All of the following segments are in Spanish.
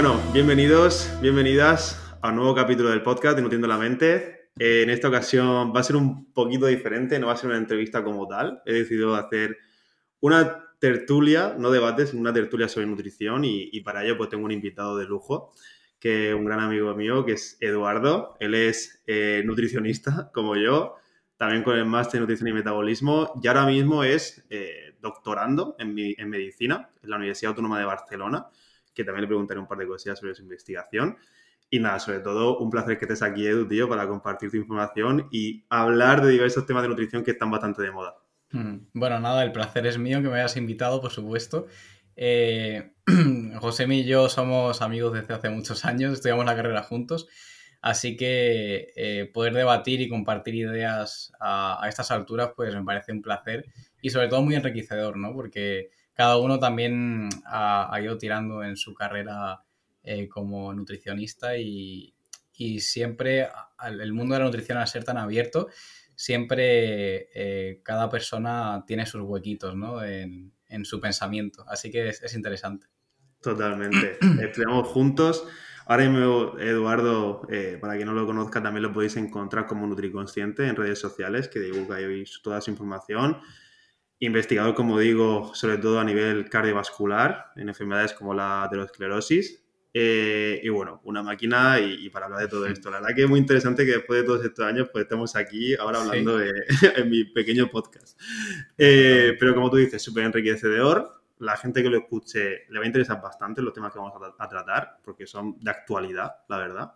Bueno, bienvenidos, bienvenidas a un nuevo capítulo del podcast de Nutriendo la Mente. Eh, en esta ocasión va a ser un poquito diferente, no va a ser una entrevista como tal. He decidido hacer una tertulia, no debates, una tertulia sobre nutrición y, para ello pues tengo un invitado de lujo, que un gran amigo mío, que es Eduardo. Él es eh, nutricionista, como yo, también con el máster en nutrición y metabolismo y ahora mismo es eh, doctorando en medicina en la Universidad Autónoma de Barcelona que también le preguntaré un par de cosillas sobre su investigación. Y nada, sobre todo, un placer que estés aquí, Edu, tío, para compartir tu información y hablar de diversos temas de nutrición que están bastante de moda. Mm, bueno, nada, el placer es mío que me hayas invitado, por supuesto. Eh, José y yo somos amigos desde hace muchos años, estudiamos la carrera juntos, así que eh, poder debatir y compartir ideas a, a, estas alturas, pues me parece un placer y sobre todo muy enriquecedor, ¿no? Porque cada uno también ha, ido tirando en su carrera eh, como nutricionista y, siempre el mundo de la nutrición al ser tan abierto, siempre eh, cada persona tiene sus huequitos ¿no? en, su pensamiento. Así que es, interesante. Totalmente. Estudiamos juntos. Ahora mismo, Eduardo, eh, para quien no lo conozca, también lo podéis encontrar como Nutriconsciente en redes sociales, que divulga ahí toda su información investigador, como digo, sobre todo a nivel cardiovascular, en enfermedades como la aterosclerosis. Eh, y bueno, una máquina y, para hablar de todo esto. La verdad que es muy interesante que después de todos estos años pues estemos aquí ahora hablando de, en mi pequeño podcast. Eh, pero como tú dices, súper enriquecedor. La gente que lo escuche le va a interesar bastante los temas que vamos a, tratar, porque son de actualidad, la verdad.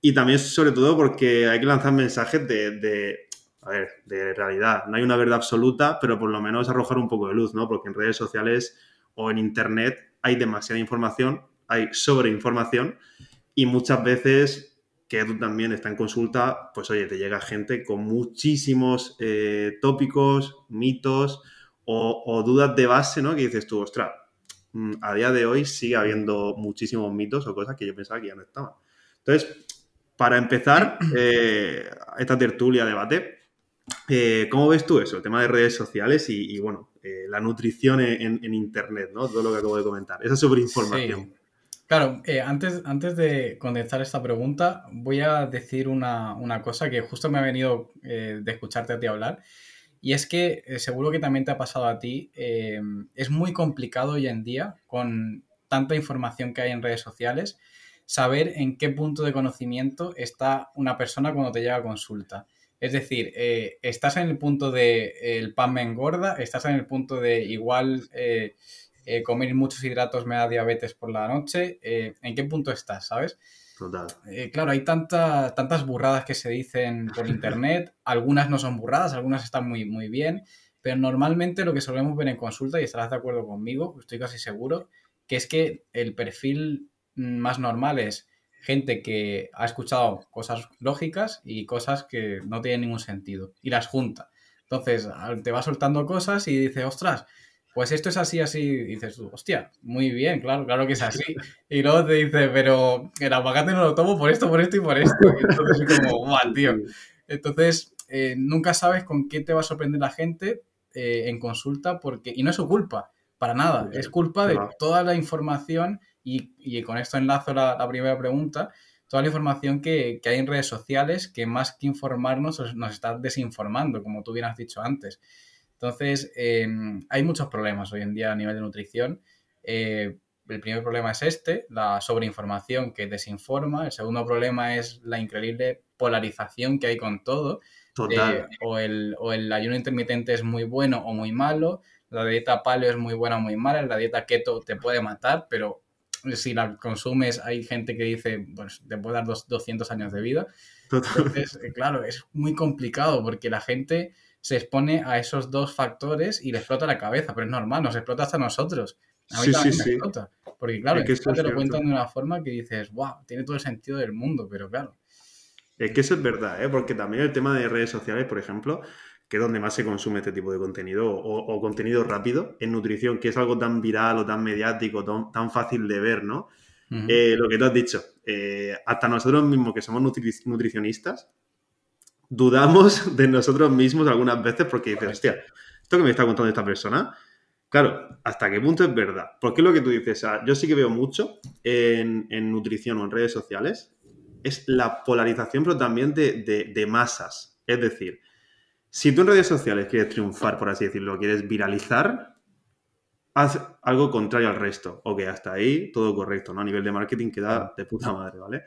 Y también sobre todo porque hay que lanzar mensajes de a ver, de realidad. No hay una verdad absoluta, pero por lo menos arrojar un poco de luz, ¿no? Porque en redes sociales o en Internet hay demasiada información, hay sobreinformación y muchas veces que tú también está en consulta, pues oye, te llega gente con muchísimos eh, tópicos, mitos o, dudas de base, ¿no? Que dices tú, ostras, mm, a día de hoy sigue habiendo muchísimos mitos o cosas que yo pensaba que ya no estaban. Entonces, para empezar eh, esta tertulia debate, eh, ¿Cómo ves tú eso? El tema de redes sociales y, bueno, eh, la nutrición en, Internet, ¿no? Todo lo que acabo de comentar. Esa sobreinformación. Sí. Claro, eh, antes, antes de contestar esta pregunta, voy a decir una, cosa que justo me ha venido de escucharte a ti hablar. Y es que seguro que también te ha pasado a ti. es muy complicado hoy en día, con tanta información que hay en redes sociales, saber en qué punto de conocimiento está una persona cuando te llega a consulta. Es decir, eh, estás en el punto de el pan me engorda, estás en el punto de igual eh, eh, comer muchos hidratos me da diabetes por la noche. ¿En qué punto estás, sabes? Total. claro, hay tantas burradas que se dicen por internet. algunas no son burradas, algunas están muy, muy bien. Pero normalmente lo que solemos ver en consulta, y estarás de acuerdo conmigo, estoy casi seguro, que es que el perfil más normal es gente que ha escuchado cosas lógicas y cosas que no tienen ningún sentido y las junta. Entonces, te va soltando cosas y dices, ostras, pues esto es así, así. Y dices tú, hostia, muy bien, claro, claro que es así. Y luego te dice, pero el aguacate no lo tomo por esto, por esto y por esto. Y entonces es como, guau, tío. Entonces, eh, nunca sabes con qué te va a sorprender la gente eh, en consulta porque, y no es su culpa, para nada. Es culpa de toda la información y, con esto enlazo la, la, primera pregunta, toda la información que, hay en redes sociales que más que informarnos nos está desinformando, como tú bien has dicho antes. Entonces, em, hay muchos problemas hoy en día a nivel de nutrición. Eh, el primer problema es este, la sobreinformación que desinforma. El segundo problema es la increíble polarización que hay con todo. Total. o, el, o el ayuno intermitente es muy bueno o muy malo. La dieta paleo es muy buena o muy mala. La dieta keto te puede matar, pero si la consumes, hay gente que dice, pues te puede dar 200 años de vida. Entonces, eh, claro, es muy complicado porque la gente se expone a esos dos factores y le explota la cabeza, pero es normal, nos explota hasta nosotros. A mí también me explota. Porque claro, es que te lo cuentan de una forma que dices, wow, tiene todo el sentido del mundo, pero claro. Es que eso es verdad, ¿eh? porque también el tema de redes sociales, por ejemplo, que es donde más se consume este tipo de contenido, o, contenido rápido en nutrición, que es algo tan viral o tan mediático, tan, fácil de ver, ¿no? Eh, lo que tú has dicho, eh, hasta nosotros mismos que somos nutricionistas, dudamos de nosotros mismos algunas veces porque dices, hostia, esto que me está contando esta persona, Claro, ¿hasta qué punto es verdad? Porque lo que tú dices, yo sí que veo mucho en, nutrición o en redes sociales, es la polarización, pero también de, masas. Es decir, si tú en redes sociales quieres triunfar, por así decirlo, quieres viralizar, haz algo contrario al resto. Ok, hasta ahí todo correcto, ¿no? A nivel de marketing queda de puta madre, ¿vale?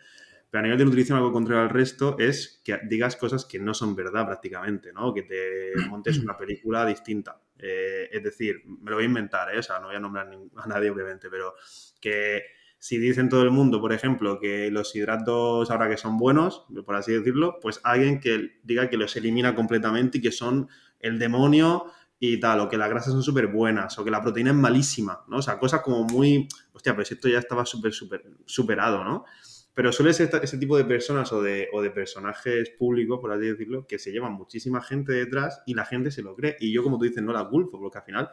Pero a nivel de nutrición, algo contrario al resto es que digas cosas que no son verdad prácticamente, ¿no? Que te montes una película distinta. Eh, es decir, me lo voy a inventar, ¿eh? O sea, no voy a nombrar a nadie, obviamente, pero que si dicen todo el mundo, por ejemplo, que los hidratos ahora que son buenos, por así decirlo, pues alguien que diga que los elimina completamente y que son el demonio y tal, o que las grasas son súper buenas, o que la proteína es malísima, ¿no? O sea, cosas como muy, hostia, pero esto ya estaba súper, súper superado, ¿no? Pero suele ser ese tipo de personas o de, o de, personajes públicos, por así decirlo, que se llevan muchísima gente detrás y la gente se lo cree. Y yo, como tú dices, no la culpo, porque al final,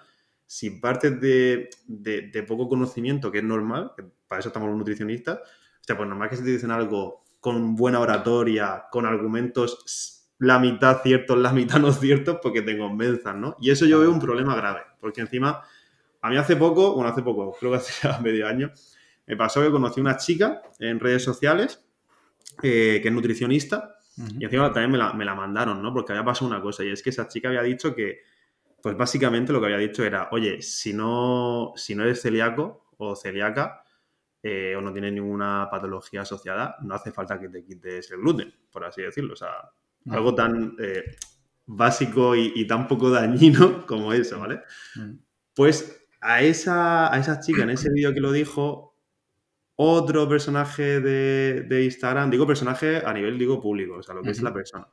si partes de, de, poco conocimiento, que es normal, que para eso estamos los nutricionistas, o sea, pues normal que se te dicen algo con buena oratoria, con argumentos la mitad ciertos, la mitad no ciertos, porque te convenzan, ¿no? Y eso yo veo un problema grave, porque encima, a mí hace poco, bueno, hace poco, creo que hace medio año, me pasó que conocí una chica en redes sociales eh, que es nutricionista y encima también me la, me la, mandaron, ¿no? Porque había pasado una cosa y es que esa chica había dicho que, pues básicamente lo que había dicho era, oye, si no, si no eres celíaco o celíaca eh, o no tienes ninguna patología asociada, no hace falta que te quites el gluten, por así decirlo. O sea, algo tan eh, básico y, tan poco dañino como eso, ¿vale? Pues a esa, a esa chica en ese vídeo que lo dijo, otro personaje de, Instagram, digo personaje a nivel, digo público, o sea, lo que es la persona.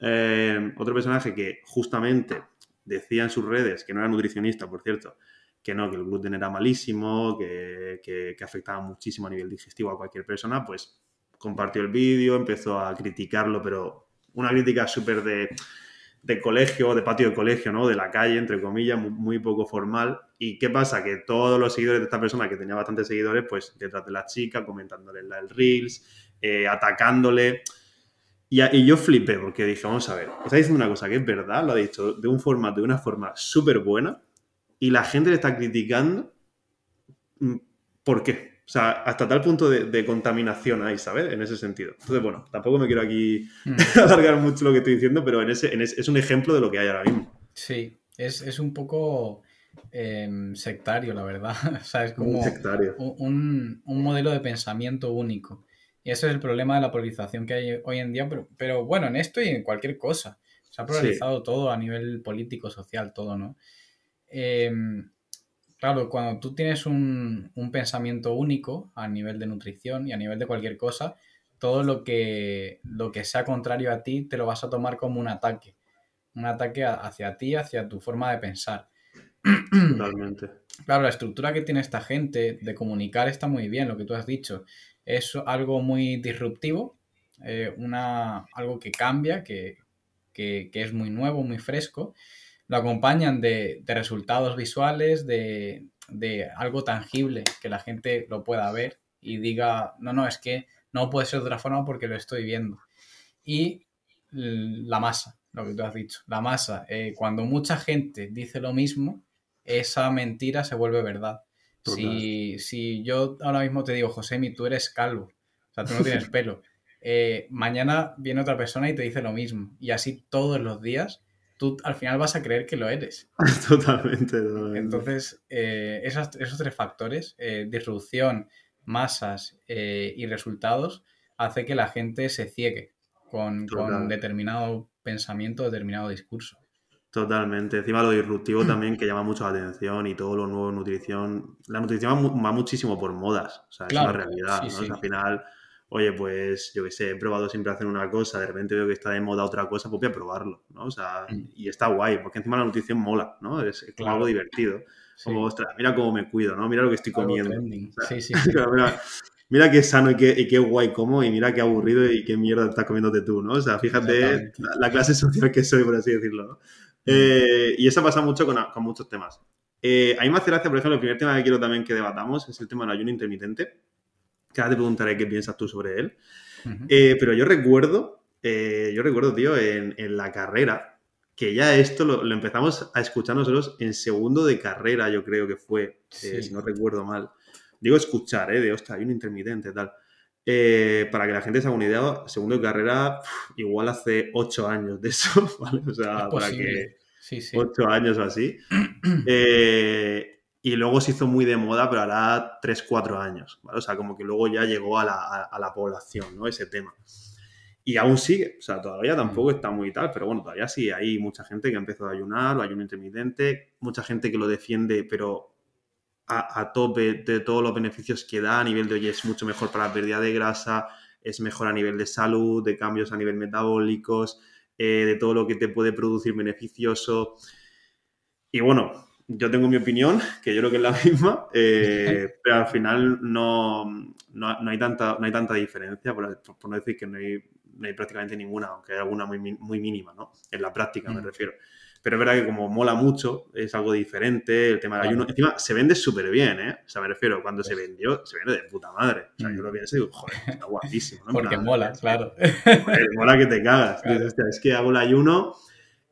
Eh, otro personaje que justamente decía en sus redes, que no era nutricionista, por cierto, que no, que el gluten era malísimo, que, que afectaba muchísimo a nivel digestivo a cualquier persona, pues compartió el vídeo, empezó a criticarlo, pero una crítica súper de de colegio, de patio de colegio, ¿no? De la calle, entre comillas, muy, poco formal. ¿Y qué pasa? Que todos los seguidores de esta persona, que tenía bastantes seguidores, pues detrás de la chica, comentándole el Reels, eh, atacándole. Y, yo flipé porque dije, vamos a ver, está diciendo una cosa que es verdad, lo ha dicho de, un forma, de una forma súper buena, y la gente le está criticando. Mm, ¿Por qué? O sea, hasta tal punto de, contaminación ahí, ¿sabes? En ese sentido. Entonces, bueno, tampoco me quiero aquí mm. alargar mucho lo que estoy diciendo, pero en ese, es un ejemplo de lo que hay ahora mismo. Sí, es, un poco em, sectario, la verdad. o sea, es como Un, modelo de pensamiento único. Y ese es el problema de la polarización que hay hoy en día, pero, pero bueno, en esto y en cualquier cosa. Se ha polarizado todo a nivel político, social, todo, ¿no? Eh, Claro, cuando tú tienes un, pensamiento único a nivel de nutrición y a nivel de cualquier cosa, todo lo que, lo que sea contrario a ti te lo vas a tomar como un ataque. Un ataque hacia ti, hacia tu forma de pensar. Totalmente. Claro, la estructura que tiene esta gente de comunicar está muy bien, lo que tú has dicho. Es algo muy disruptivo, eh, una, algo que cambia, que, que, que es muy nuevo, muy fresco lo acompañan de, resultados visuales, de, algo tangible que la gente lo pueda ver y diga, no, no, es que no puede ser de otra forma porque lo estoy viendo. Y la masa, lo que tú has dicho, la masa, eh, cuando mucha gente dice lo mismo, esa mentira se vuelve verdad. Si, si, yo ahora mismo te digo, Josemi, tú eres calvo, o sea, tú no tienes pelo, eh, mañana viene otra persona y te dice lo mismo. Y así todos los días tú al final vas a creer que lo eres. totalmente, Entonces, eh, esos, tres factores, eh, disrupción, masas eh, y resultados, hace que la gente se ciegue con, determinado pensamiento, determinado discurso. Totalmente. Encima lo disruptivo también que llama mucho la atención y todo lo nuevo en nutrición. La nutrición va muchísimo por modas. O sea, es una realidad. al final oye, pues yo qué sé, he probado siempre hacer una cosa, de repente veo que está de moda otra cosa, pues voy a probarlo, ¿no? O sea, mm. y está guay, porque encima la nutrición mola, ¿no? Es, como algo divertido. Como, ostras, mira cómo me cuido, ¿no? Mira lo que estoy comiendo. sí, sí. mira, qué sano y qué, y qué, guay como y mira qué aburrido y qué mierda estás comiéndote tú, ¿no? O sea, fíjate la, clase social que soy, por así decirlo, ¿no? Eh, y eso pasa mucho con, con muchos temas. Eh, a mí me hace gracia, por ejemplo, el primer tema que quiero también que debatamos es el tema del ayuno intermitente que ahora te preguntaré qué piensas tú sobre él. Eh, pero yo recuerdo, eh, yo recuerdo, tío, en, la carrera, que ya esto lo, empezamos a escuchar nosotros en segundo de carrera, yo creo que fue, si no recuerdo mal. Digo escuchar, ¿eh? De, ostras, hay un intermitente, tal. Eh, para que la gente se haga una idea, segundo de carrera, igual hace ocho años de eso, ¿vale? O sea, para que... Sí, sí. Ocho años o así. Eh, y luego se hizo muy de moda, pero hará tres, cuatro años, ¿vale? O sea, como que luego ya llegó a la, a la población, ¿no? Ese tema. Y aún sigue, o sea, todavía tampoco está muy tal, pero bueno, todavía sí hay mucha gente que ha empezado a ayunar o ayuno intermitente, mucha gente que lo defiende, pero a, tope de todos los beneficios que da a nivel de, oye, es mucho mejor para la pérdida de grasa, es mejor a nivel de salud, de cambios a nivel metabólicos, eh, de todo lo que te puede producir beneficioso. Y bueno, yo tengo mi opinión, que yo creo que es la misma, eh, pero al final no, no, hay tanta, no hay tanta diferencia, por, por no decir que no hay no hay prácticamente ninguna, aunque hay alguna muy, muy mínima, ¿no? En la práctica me mm. refiero. Pero es verdad que como mola mucho, es algo diferente, el tema del ayuno. Encima, se vende súper bien, ¿eh? O sea, me refiero, cuando se pues vendió, se vende de puta madre. O sea, yo lo mm. pienso y digo, joder, está guapísimo, ¿no? Porque mola, claro. mola que te cagas. es que hago el ayuno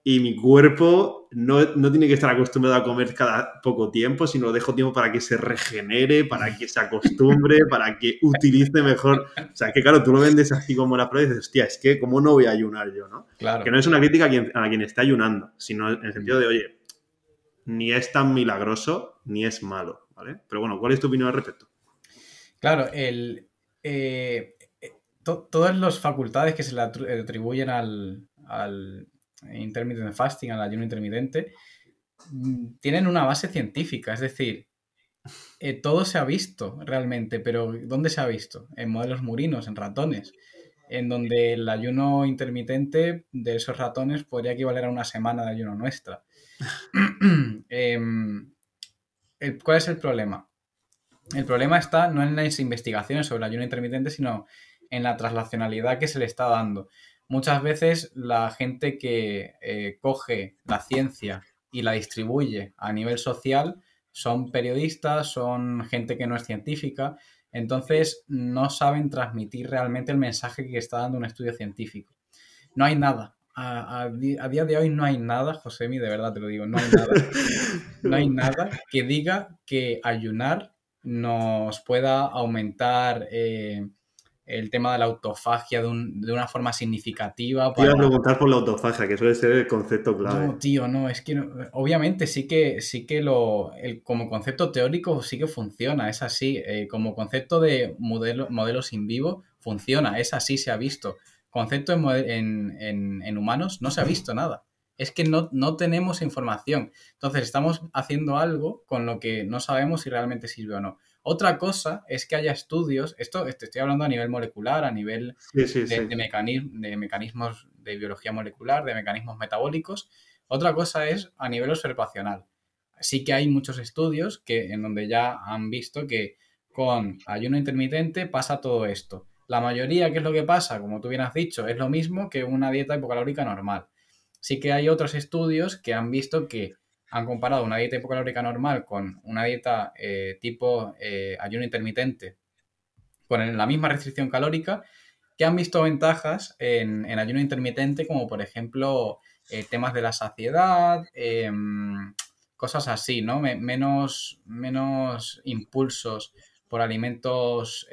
y mi cuerpo no, tiene que estar acostumbrado a comer cada poco tiempo, sino dejo tiempo para que se regenere, para que se acostumbre, para que utilice mejor. O sea, que claro, tú lo vendes así como la prueba y dices, hostia, es que ¿cómo no voy a ayunar yo, no? Claro. Que no es una crítica a quien, a quien está ayunando, sino en el sentido de, oye, ni es tan milagroso ni es malo, ¿vale? Pero bueno, ¿cuál es tu opinión al respecto? Claro, el, eh, eh, todas las facultades que se le atribuyen al intermittent fasting, al ayuno intermitente, mm, tienen una base científica, es decir, eh, todo se ha visto realmente, pero ¿dónde se ha visto? En modelos murinos, en ratones, en donde el ayuno intermitente de esos ratones podría equivaler a una semana de ayuno nuestra. Em, ¿Cuál es el problema? El problema está no en las investigaciones sobre el ayuno intermitente, sino en la traslacionalidad que se le está dando muchas veces la gente que eh, coge la ciencia y la distribuye a nivel social son periodistas, son gente que no es científica, entonces no saben transmitir realmente el mensaje que está dando un estudio científico. No hay nada. A, día de hoy no hay nada, Josemi, de verdad te lo digo, no hay nada. No hay nada que diga que ayunar nos pueda aumentar eh, el tema de la autofagia de, una forma significativa. Para... Te iba a preguntar por la autofagia, que suele ser el concepto clave. No, tío, no, es que obviamente sí que, sí que lo, el, como concepto teórico sí que funciona, es así. Eh, como concepto de modelo, modelos in vivo funciona, es así, se ha visto. Concepto en, en, en, humanos no se ha visto nada. Es que no, no tenemos información. Entonces estamos haciendo algo con lo que no sabemos si realmente sirve o no. Otra cosa es que haya estudios, esto te estoy hablando a nivel molecular, a nivel de, mecanismos de biología molecular, de mecanismos metabólicos. Otra cosa es a nivel observacional. Sí que hay muchos estudios que, en donde ya han visto que con ayuno intermitente pasa todo esto. La mayoría, ¿qué es lo que pasa? Como tú bien has dicho, es lo mismo que una dieta hipocalórica normal. Sí que hay otros estudios que han visto que han comparado una dieta hipocalórica normal con una dieta eh, tipo eh, ayuno intermitente con la misma restricción calórica, que han visto ventajas en, ayuno intermitente, como por ejemplo eh, temas de la saciedad, em, cosas así, ¿no? menos, menos impulsos por alimentos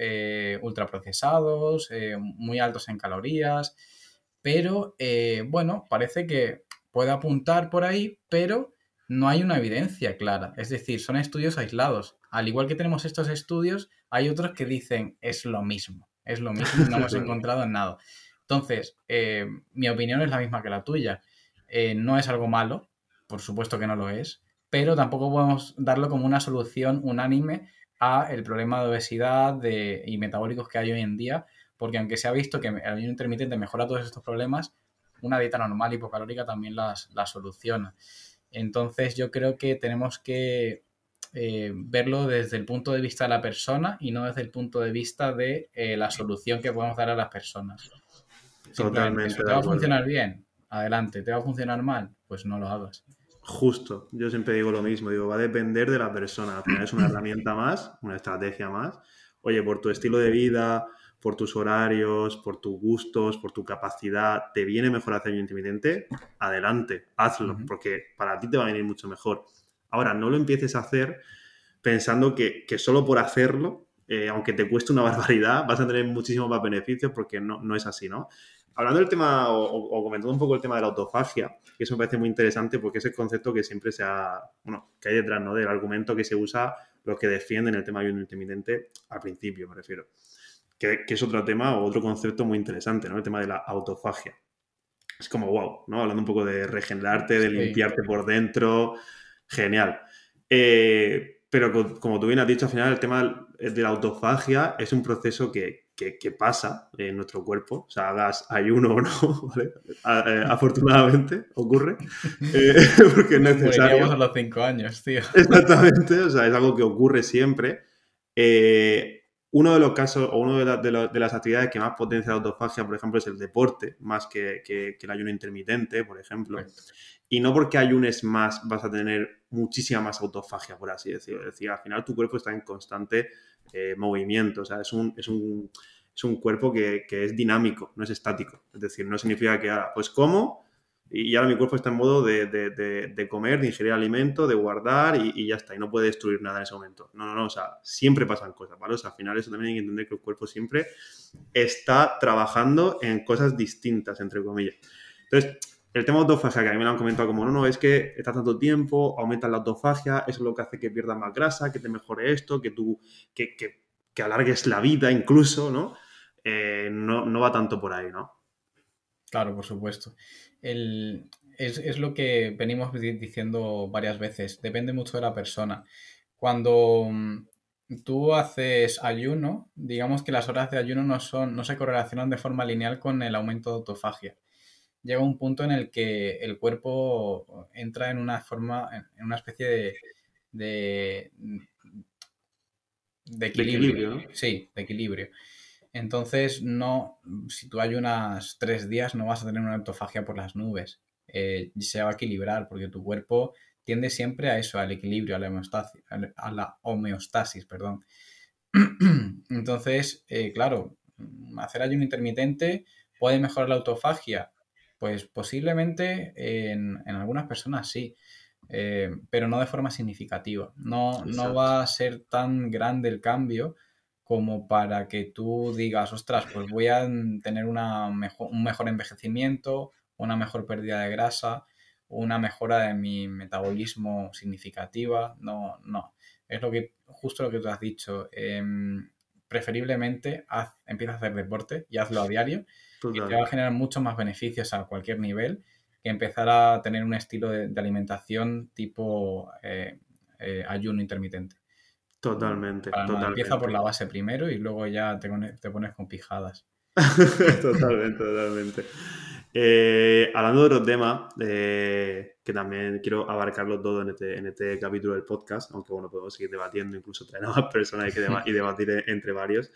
ultraprocesados, muy altos en calorías, pero bueno, parece que puede apuntar por ahí, pero no hay una evidencia clara. Es decir, son estudios aislados. Al igual que tenemos estos estudios, hay otros que dicen es lo mismo. Es lo mismo, no hemos encontrado nada. Entonces, eh, mi opinión es la misma que la tuya. Eh, no es algo malo, por supuesto que no lo es, pero tampoco podemos darlo como una solución unánime a el problema de obesidad y metabólicos que hay hoy en día, porque aunque se ha visto que el ayuno intermitente mejora todos estos problemas, una dieta normal hipocalórica también las, las soluciona. Entonces yo creo que tenemos que eh, verlo desde el punto de vista de la persona y no desde el punto de vista de eh, la solución que podemos dar a las personas. Totalmente. ¿Te va a funcionar bien? Adelante. ¿Te va a funcionar mal? Pues no lo hagas. Justo, yo siempre digo lo mismo, digo, va a depender de la persona. Al final es una herramienta más, una estrategia más. Oye, por tu estilo de vida, por tus horarios, por tus gustos, por tu capacidad, te viene mejor hacer ayuno intermitente, adelante, hazlo, porque para ti te va a venir mucho mejor. Ahora, no lo empieces a hacer pensando que, solo por hacerlo, eh, aunque te cueste una barbaridad, vas a tener muchísimos más beneficios porque no, no es así, ¿no? Hablando del tema, o, comentando un poco el tema de la autofagia, que eso me parece muy interesante porque es el concepto que siempre se ha, bueno, que hay detrás, ¿no? Del argumento que se usa los que defienden el tema de ayuno intermitente al principio, me refiero. Que, es otro tema o otro concepto muy interesante, ¿no? El tema de la autofagia. Es como, wow, ¿no? Hablando un poco de regenerarte, de limpiarte por dentro, genial. Eh, pero como tú bien has dicho, al final el tema de la autofagia es un proceso que, que, pasa en nuestro cuerpo, o sea, hagas ayuno o no, ¿vale? Eh, afortunadamente ocurre, eh, porque es necesario. a los cinco años, tío. Exactamente, o sea, es algo que ocurre siempre. Eh, uno de los casos o una de, de, las actividades que más potencia la autofagia, por ejemplo, es el deporte, más que, que, el ayuno intermitente, por ejemplo. Y no porque ayunes más vas a tener muchísima más autofagia, por así decirlo. Es decir, al final tu cuerpo está en constante eh, movimiento. O sea, es un, es un, es un cuerpo que, que, es dinámico, no es estático. Es decir, no significa que ahora, pues como y ahora mi cuerpo está en modo de, de, de, comer, de ingerir alimento, de guardar y, y, ya está. Y no puede destruir nada en ese momento. No, no, no. O sea, siempre pasan cosas, ¿vale? O sea, al final eso también hay que entender que el cuerpo siempre está trabajando en cosas distintas, entre comillas. Entonces, el tema de autofagia, que a mí me lo han comentado como, no, no, es que está tanto tiempo, aumenta la autofagia, eso es lo que hace que pierdas más grasa, que te mejore esto, que tú, que, que, que alargues la vida incluso, ¿no? Eh, no, no va tanto por ahí, ¿no? Claro, por supuesto. El, es, es, lo que venimos diciendo varias veces, depende mucho de la persona. Cuando mm, tú haces ayuno, digamos que las horas de ayuno no, son, no se correlacionan de forma lineal con el aumento de autofagia llega un punto en el que el cuerpo entra en una forma, en una especie de, de, equilibrio. Sí, de equilibrio. Entonces, no, si tú ayunas tres días, no vas a tener una autofagia por las nubes. Eh, se va a equilibrar porque tu cuerpo tiende siempre a eso, al equilibrio, a la homeostasis, a la homeostasis perdón. Entonces, eh, claro, hacer ayuno intermitente puede mejorar la autofagia, pues posiblemente en, algunas personas sí, eh, pero no de forma significativa. No, no va a ser tan grande el cambio como para que tú digas, ostras, pues voy a tener una mejor, un mejor envejecimiento, una mejor pérdida de grasa, una mejora de mi metabolismo significativa. No, no. Es lo que, justo lo que tú has dicho. Em, preferiblemente haz, empieza a hacer deporte y hazlo a diario y te va a generar muchos más beneficios a cualquier nivel que empezar a tener un estilo de, alimentación tipo eh, eh, ayuno intermitente. Totalmente, Empieza por la base primero y luego ya te, te pones con pijadas. totalmente, totalmente. Eh, hablando de otro tema, que también quiero abarcarlo todo en este, en este capítulo del podcast, aunque bueno, podemos seguir debatiendo, incluso traer a más personas y, debatir entre varios.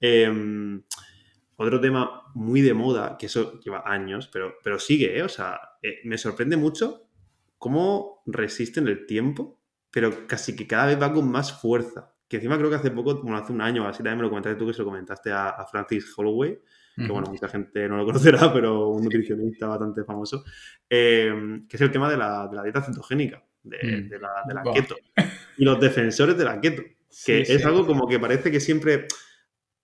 Em, otro tema muy de moda, que eso lleva años, pero, pero sigue, ¿eh? O sea, eh, me sorprende mucho cómo resisten el tiempo, pero casi que cada vez va con más fuerza. Que encima creo que hace poco, como hace un año así, también me lo comentaste tú, que se lo comentaste a, Francis Holloway, que bueno, mucha gente no lo conocerá, pero un nutricionista bastante famoso, eh, que es el tema de la, dieta cetogénica, de, mm. la, keto. Y los defensores de la keto, que es algo como que parece que siempre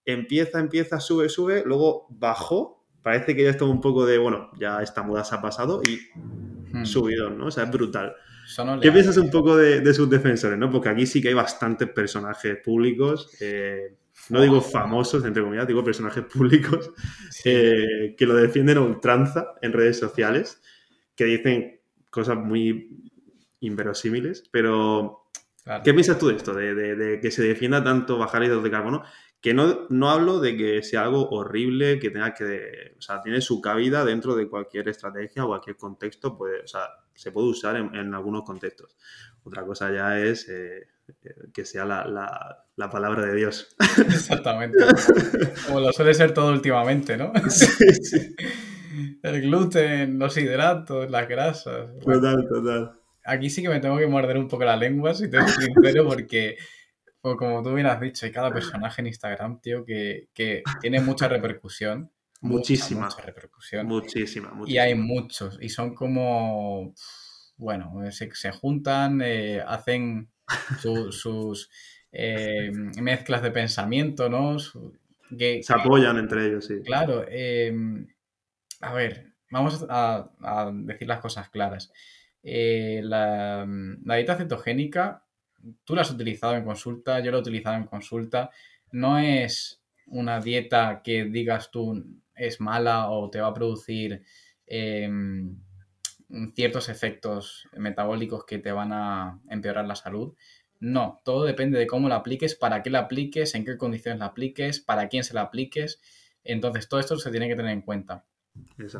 empieza, empieza, sube, sube, luego bajó, parece que ya está un poco de, bueno, ya esta moda se ha pasado y hmm. subido, ¿no? O sea, es brutal. ¿Qué piensas un poco de, sus defensores, no? Porque aquí sí que hay bastantes personajes públicos, eh, no digo famosos, entre comillas, digo personajes públicos eh, que lo defienden a ultranza en redes sociales, que dicen cosas muy inverosímiles, pero ¿qué piensas tú de esto? De, de, que se defienda tanto bajar hidratos de carbono que no, no hablo de que sea algo horrible, que tenga que, o sea, tiene su cabida dentro de cualquier estrategia o cualquier contexto, pues, o sea, se puede usar en, algunos contextos. Otra cosa ya es eh, que sea la, palabra de Dios. Exactamente. Como lo suele ser todo últimamente, ¿no? Sí, sí. El gluten, los hidratos, las grasas. Total, total. Aquí sí que me tengo que morder un poco la lengua, si te sincero, porque Pues como tú bien has dicho, hay cada personaje en Instagram, tío, que, tiene mucha repercusión. Muchísima. Mucha, repercusión. Muchísima, muchísima, Y hay muchos. Y son como. Bueno, se, juntan, eh, hacen sus eh, mezclas de pensamiento, ¿no? se apoyan entre ellos, sí. Claro. Eh, a ver, vamos a, decir las cosas claras. la, la dieta cetogénica tú la has utilizado en consulta, yo la he utilizado en consulta. No es una dieta que digas tú es mala o te va a producir em, ciertos efectos metabólicos que te van a empeorar la salud. No, todo depende de cómo la apliques, para qué la apliques, en qué condiciones la apliques, para quién se la apliques. Entonces, todo esto se tiene que tener en cuenta.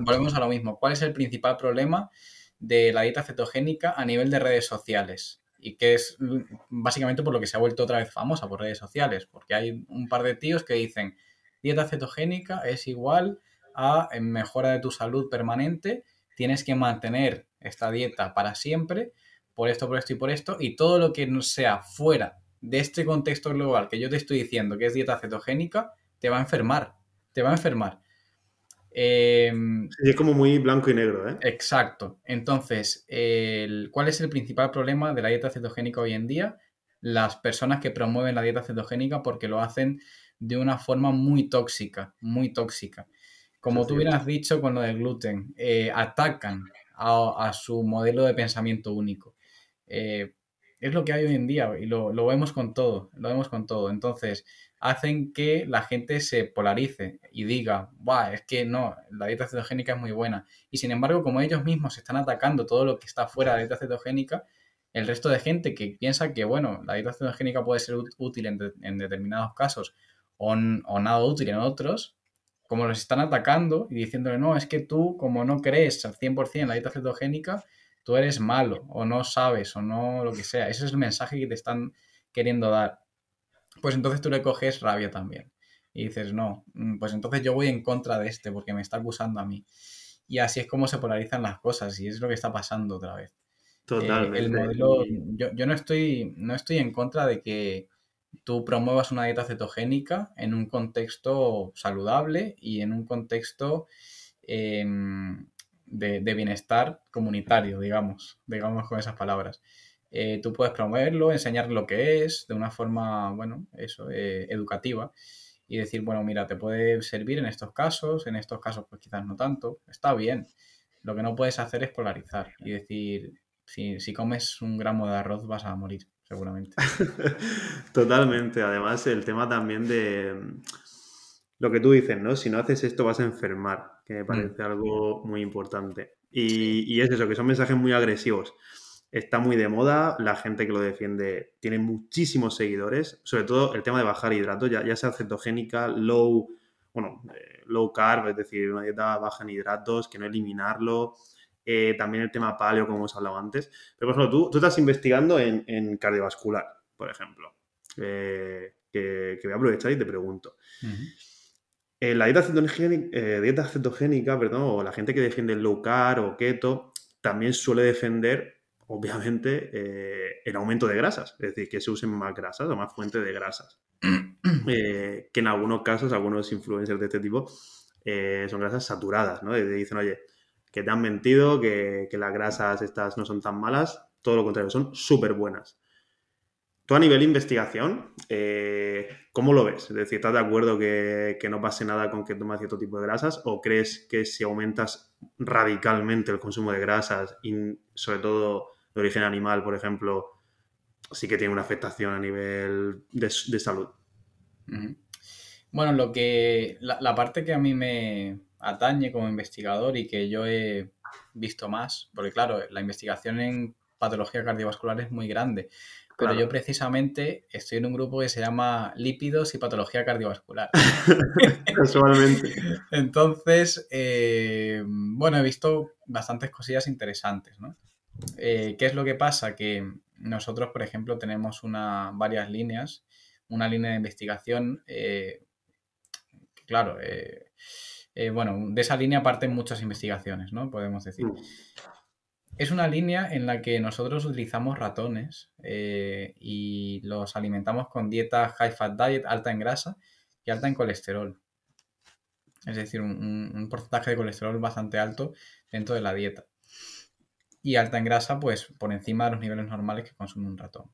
Volvemos a lo mismo. ¿Cuál es el principal problema de la dieta cetogénica a nivel de redes sociales? y que es básicamente por lo que se ha vuelto otra vez famosa por redes sociales, porque hay un par de tíos que dicen dieta cetogénica es igual a mejora de tu salud permanente, tienes que mantener esta dieta para siempre, por esto, por esto y por esto, y todo lo que no sea fuera de este contexto global que yo te estoy diciendo que es dieta cetogénica, te va a enfermar, te va a enfermar. Em, es como muy blanco y negro, ¿eh? Exacto. Entonces, ¿cuál es el principal problema de la dieta cetogénica hoy en día? Las personas que promueven la dieta cetogénica porque lo hacen de una forma muy tóxica, muy tóxica. Como tú bien has dicho con lo del gluten, eh, atacan a, su modelo de pensamiento único. Eh, es lo que hay hoy en día y lo, lo, vemos con todo, lo vemos con todo. Entonces, hacen que la gente se polarice y diga, Buah, es que no, la dieta cetogénica es muy buena. Y sin embargo, como ellos mismos están atacando todo lo que está fuera de la dieta cetogénica, el resto de gente que piensa que, bueno, la dieta cetogénica puede ser útil en, determinados casos o, o, nada útil en otros, como los están atacando y diciéndole, no, es que tú, como no crees al 100% en la dieta cetogénica, tú eres malo o no sabes o no lo que sea. Ese es el mensaje que te están queriendo dar pues entonces tú le coges rabia también. Y dices, no, mm, pues entonces yo voy en contra de este porque me está acusando a mí. Y así es como se polarizan las cosas y es lo que está pasando otra vez. Totalmente. Eh, el modelo, yo, yo, no, estoy, no estoy en contra de que tú promuevas una dieta cetogénica en un contexto saludable y en un contexto em, de, bienestar comunitario, digamos, digamos con esas palabras. Eh, tú puedes promoverlo, enseñar lo que es de una forma, bueno, eso, eh, educativa y decir, bueno, mira, te puede servir en estos casos, en estos casos pues quizás no tanto, está bien. Lo que no puedes hacer es polarizar y decir, si, si comes un gramo de arroz vas a morir, seguramente. Totalmente. Además, el tema también de lo que tú dices, ¿no? Si no haces esto vas a enfermar, que me mm. parece algo muy importante. Y, y es eso, que son mensajes muy agresivos está muy de moda, la gente que lo defiende tiene muchísimos seguidores, sobre todo el tema de bajar hidratos, ya, ya sea cetogénica, low, bueno, eh, low carb, es decir, una dieta baja en hidratos, que no eliminarlo, eh, también el tema paleo, como hemos hablado antes. Pero, por ejemplo, tú, tú estás investigando en, cardiovascular, por ejemplo, eh, que, voy a aprovechar y te pregunto. la dieta cetogénica, dieta cetogénica, perdón, o la gente que defiende el low carb o keto, también suele defender obviamente, eh, el aumento de grasas, es decir, que se usen más grasas o más fuentes de grasas. Eh, que en algunos casos, algunos influencers de este tipo, eh, son grasas saturadas, ¿no? Y dicen, oye, que te han mentido, que, las grasas estas no son tan malas, todo lo contrario, son súper buenas. Tú a nivel investigación, ¿cómo lo ves? Es decir, ¿estás de acuerdo que, que no pase nada con que tomes cierto tipo de grasas? ¿O crees que si aumentas radicalmente el consumo de grasas y sobre todo de origen animal, por ejemplo, sí que tiene una afectación a nivel de, salud. Bueno, lo que. La, parte que a mí me atañe como investigador y que yo he visto más, porque claro, la investigación en patología cardiovascular es muy grande. Pero yo precisamente estoy en un grupo que se llama lípidos y patología cardiovascular. Casualmente. Entonces, eh, bueno, he visto bastantes cosillas interesantes, ¿no? Eh, ¿Qué es lo que pasa? Que nosotros, por ejemplo, tenemos una, varias líneas, una línea de investigación, eh, claro, eh, bueno, de esa línea parten muchas investigaciones, ¿no? Podemos decir. Mm. es una línea en la que nosotros utilizamos ratones eh, y los alimentamos con dieta high fat diet, alta en grasa y alta en colesterol. Es decir, un, porcentaje de colesterol bastante alto dentro de la dieta. Y alta en grasa, pues por encima de los niveles normales que consume un ratón.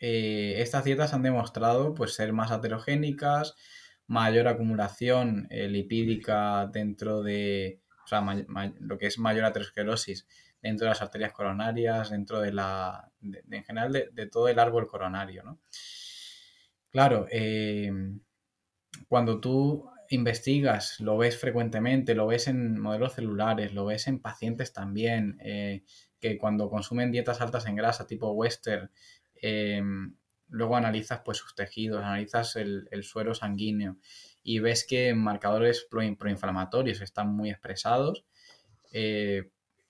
Eh, estas dietas han demostrado pues, ser más aterogénicas, mayor acumulación eh, lipídica dentro de, o sea, lo que es mayor aterosclerosis dentro de las arterias coronarias, dentro de la, en general de, todo el árbol coronario, ¿no? Claro, eh, cuando tú investigas, lo ves frecuentemente, lo ves en modelos celulares, lo ves en pacientes también, eh, que cuando consumen dietas altas en grasa tipo western, eh, luego analizas pues sus tejidos, analizas el, suero sanguíneo y ves que marcadores proinflamatorios están muy expresados,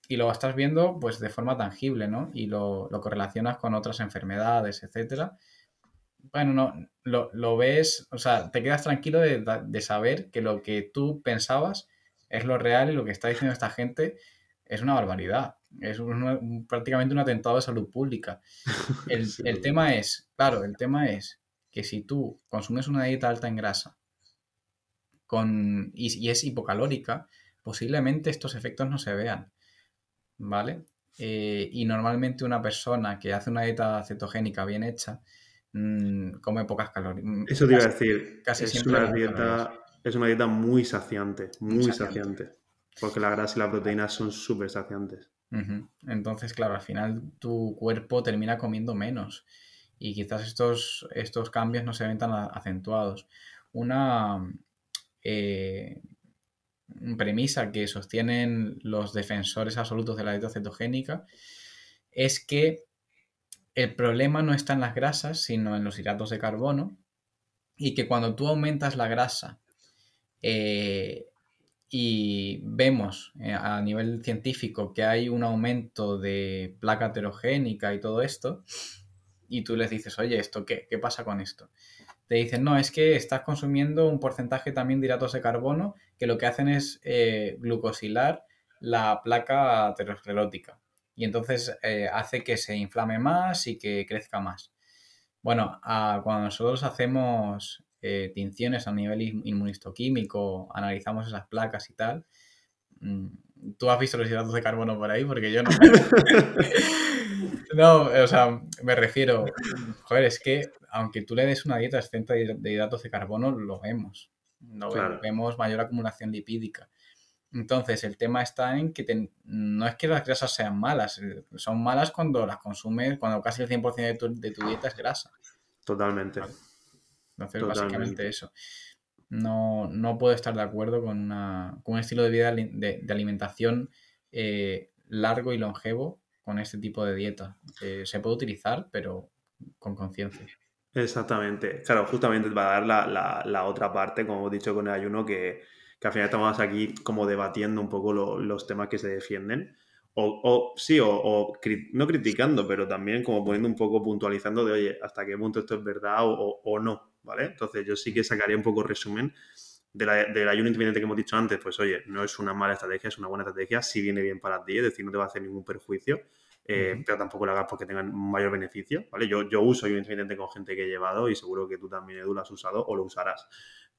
y lo estás viendo pues de forma tangible, ¿no? Y lo, correlacionas con otras enfermedades, etcétera. Bueno, no, lo, ves, o sea, te quedas tranquilo de, saber que lo que tú pensabas es lo real y lo que está diciendo esta gente es una barbaridad. Es prácticamente un atentado de salud pública. El, tema es, claro, el tema es que si tú consumes una dieta alta en grasa con, y, y es hipocalórica, posiblemente estos efectos no se vean. ¿vale? Eh, y normalmente una persona que hace una dieta cetogénica bien hecha mm, come pocas calorías. Mm, Eso te iba a decir. Casi es una dieta, es una dieta muy saciante, muy, saciante. Porque la grasa y la proteína son súper saciantes. Entonces, claro, al final tu cuerpo termina comiendo menos. Y quizás estos, estos cambios no se ven tan acentuados. Una eh, premisa que sostienen los defensores absolutos de la dieta cetogénica es que el problema no está en las grasas, sino en los hidratos de carbono, y que cuando tú aumentas la grasa eh, y vemos eh, a nivel científico que hay un aumento de placa heterogénica y todo esto, y tú les dices, oye, ¿esto qué? ¿Qué pasa con esto? te dicen, no, es que estás consumiendo un porcentaje también de hidratos de carbono que lo que hacen es eh, glucosilar la placa aterosclerótica y entonces eh, hace que se inflame más y que crezca más. Bueno, cuando nosotros hacemos eh, tinciones a nivel inmunistoquímico, analizamos esas placas y tal, mm, ¿tú has visto los hidratos de carbono por ahí? Porque yo no. no, o sea, me refiero, joder, es que aunque tú le des una dieta exenta de hidratos de carbono, lo vemos. No vemos mayor acumulación lipídica. Entonces, el tema está en que no es que las grasas sean malas, eh, son malas cuando las consumes, cuando casi el 100% de tu, de tu, dieta es grasa. Totalmente. Entonces, básicamente eso. No, no, puedo estar de acuerdo con, un estilo de vida de, alimentación eh, largo y longevo con este tipo de dieta. Eh, se puede utilizar, pero con conciencia. Exactamente. Claro, justamente va a dar la, otra parte, como hemos dicho con el ayuno, que, al final estamos aquí como debatiendo un poco los temas que se defienden. O, sí, o, no criticando, pero también como poniendo un poco puntualizando de, oye, hasta qué punto esto es verdad o, no, ¿vale? Entonces yo sí que sacaría un poco resumen de la, del ayuno intermitente que hemos dicho antes, pues oye, no es una mala estrategia, es una buena estrategia, si viene bien para ti, es decir, no te va a hacer ningún perjuicio. Eh, pero tampoco lo hagas porque tengan mayor beneficio, ¿vale? Yo, yo uso yo intermitente con gente que he llevado y seguro que tú también, Edu, lo has usado o lo usarás.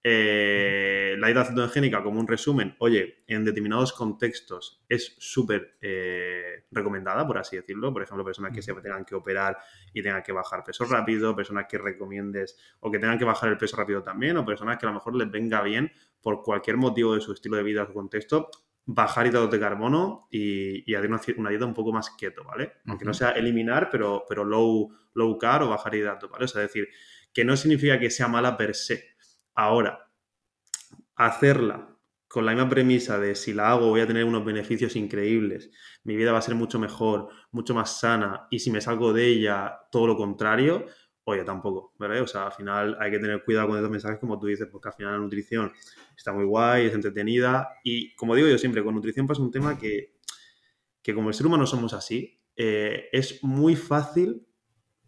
Eh, la dieta cetogénica, como un resumen, oye, en determinados contextos es súper eh, recomendada, por así decirlo. Por ejemplo, personas que se tengan que operar y tengan que bajar peso rápido, personas que recomiendes o que tengan que bajar el peso rápido también, o personas que a lo mejor les venga bien por cualquier motivo de su estilo de vida o su contexto, bajar hidratos de carbono y, hacer una, dieta un poco más keto, ¿vale? Aunque no sea eliminar, pero, pero low, low carb o bajar hidratos, ¿vale? O sea, es decir, que no significa que sea mala per se. Ahora, hacerla con la misma premisa de si la hago voy a tener unos beneficios increíbles, mi vida va a ser mucho mejor, mucho más sana, y si me salgo de ella, todo lo contrario, oye, tampoco, ¿verdad? O sea, al final hay que tener cuidado con estos mensajes, como tú dices, porque al final la nutrición está muy guay, es entretenida, y como digo yo siempre, con nutrición pasa un tema que, que como ser humano somos así, eh, es muy fácil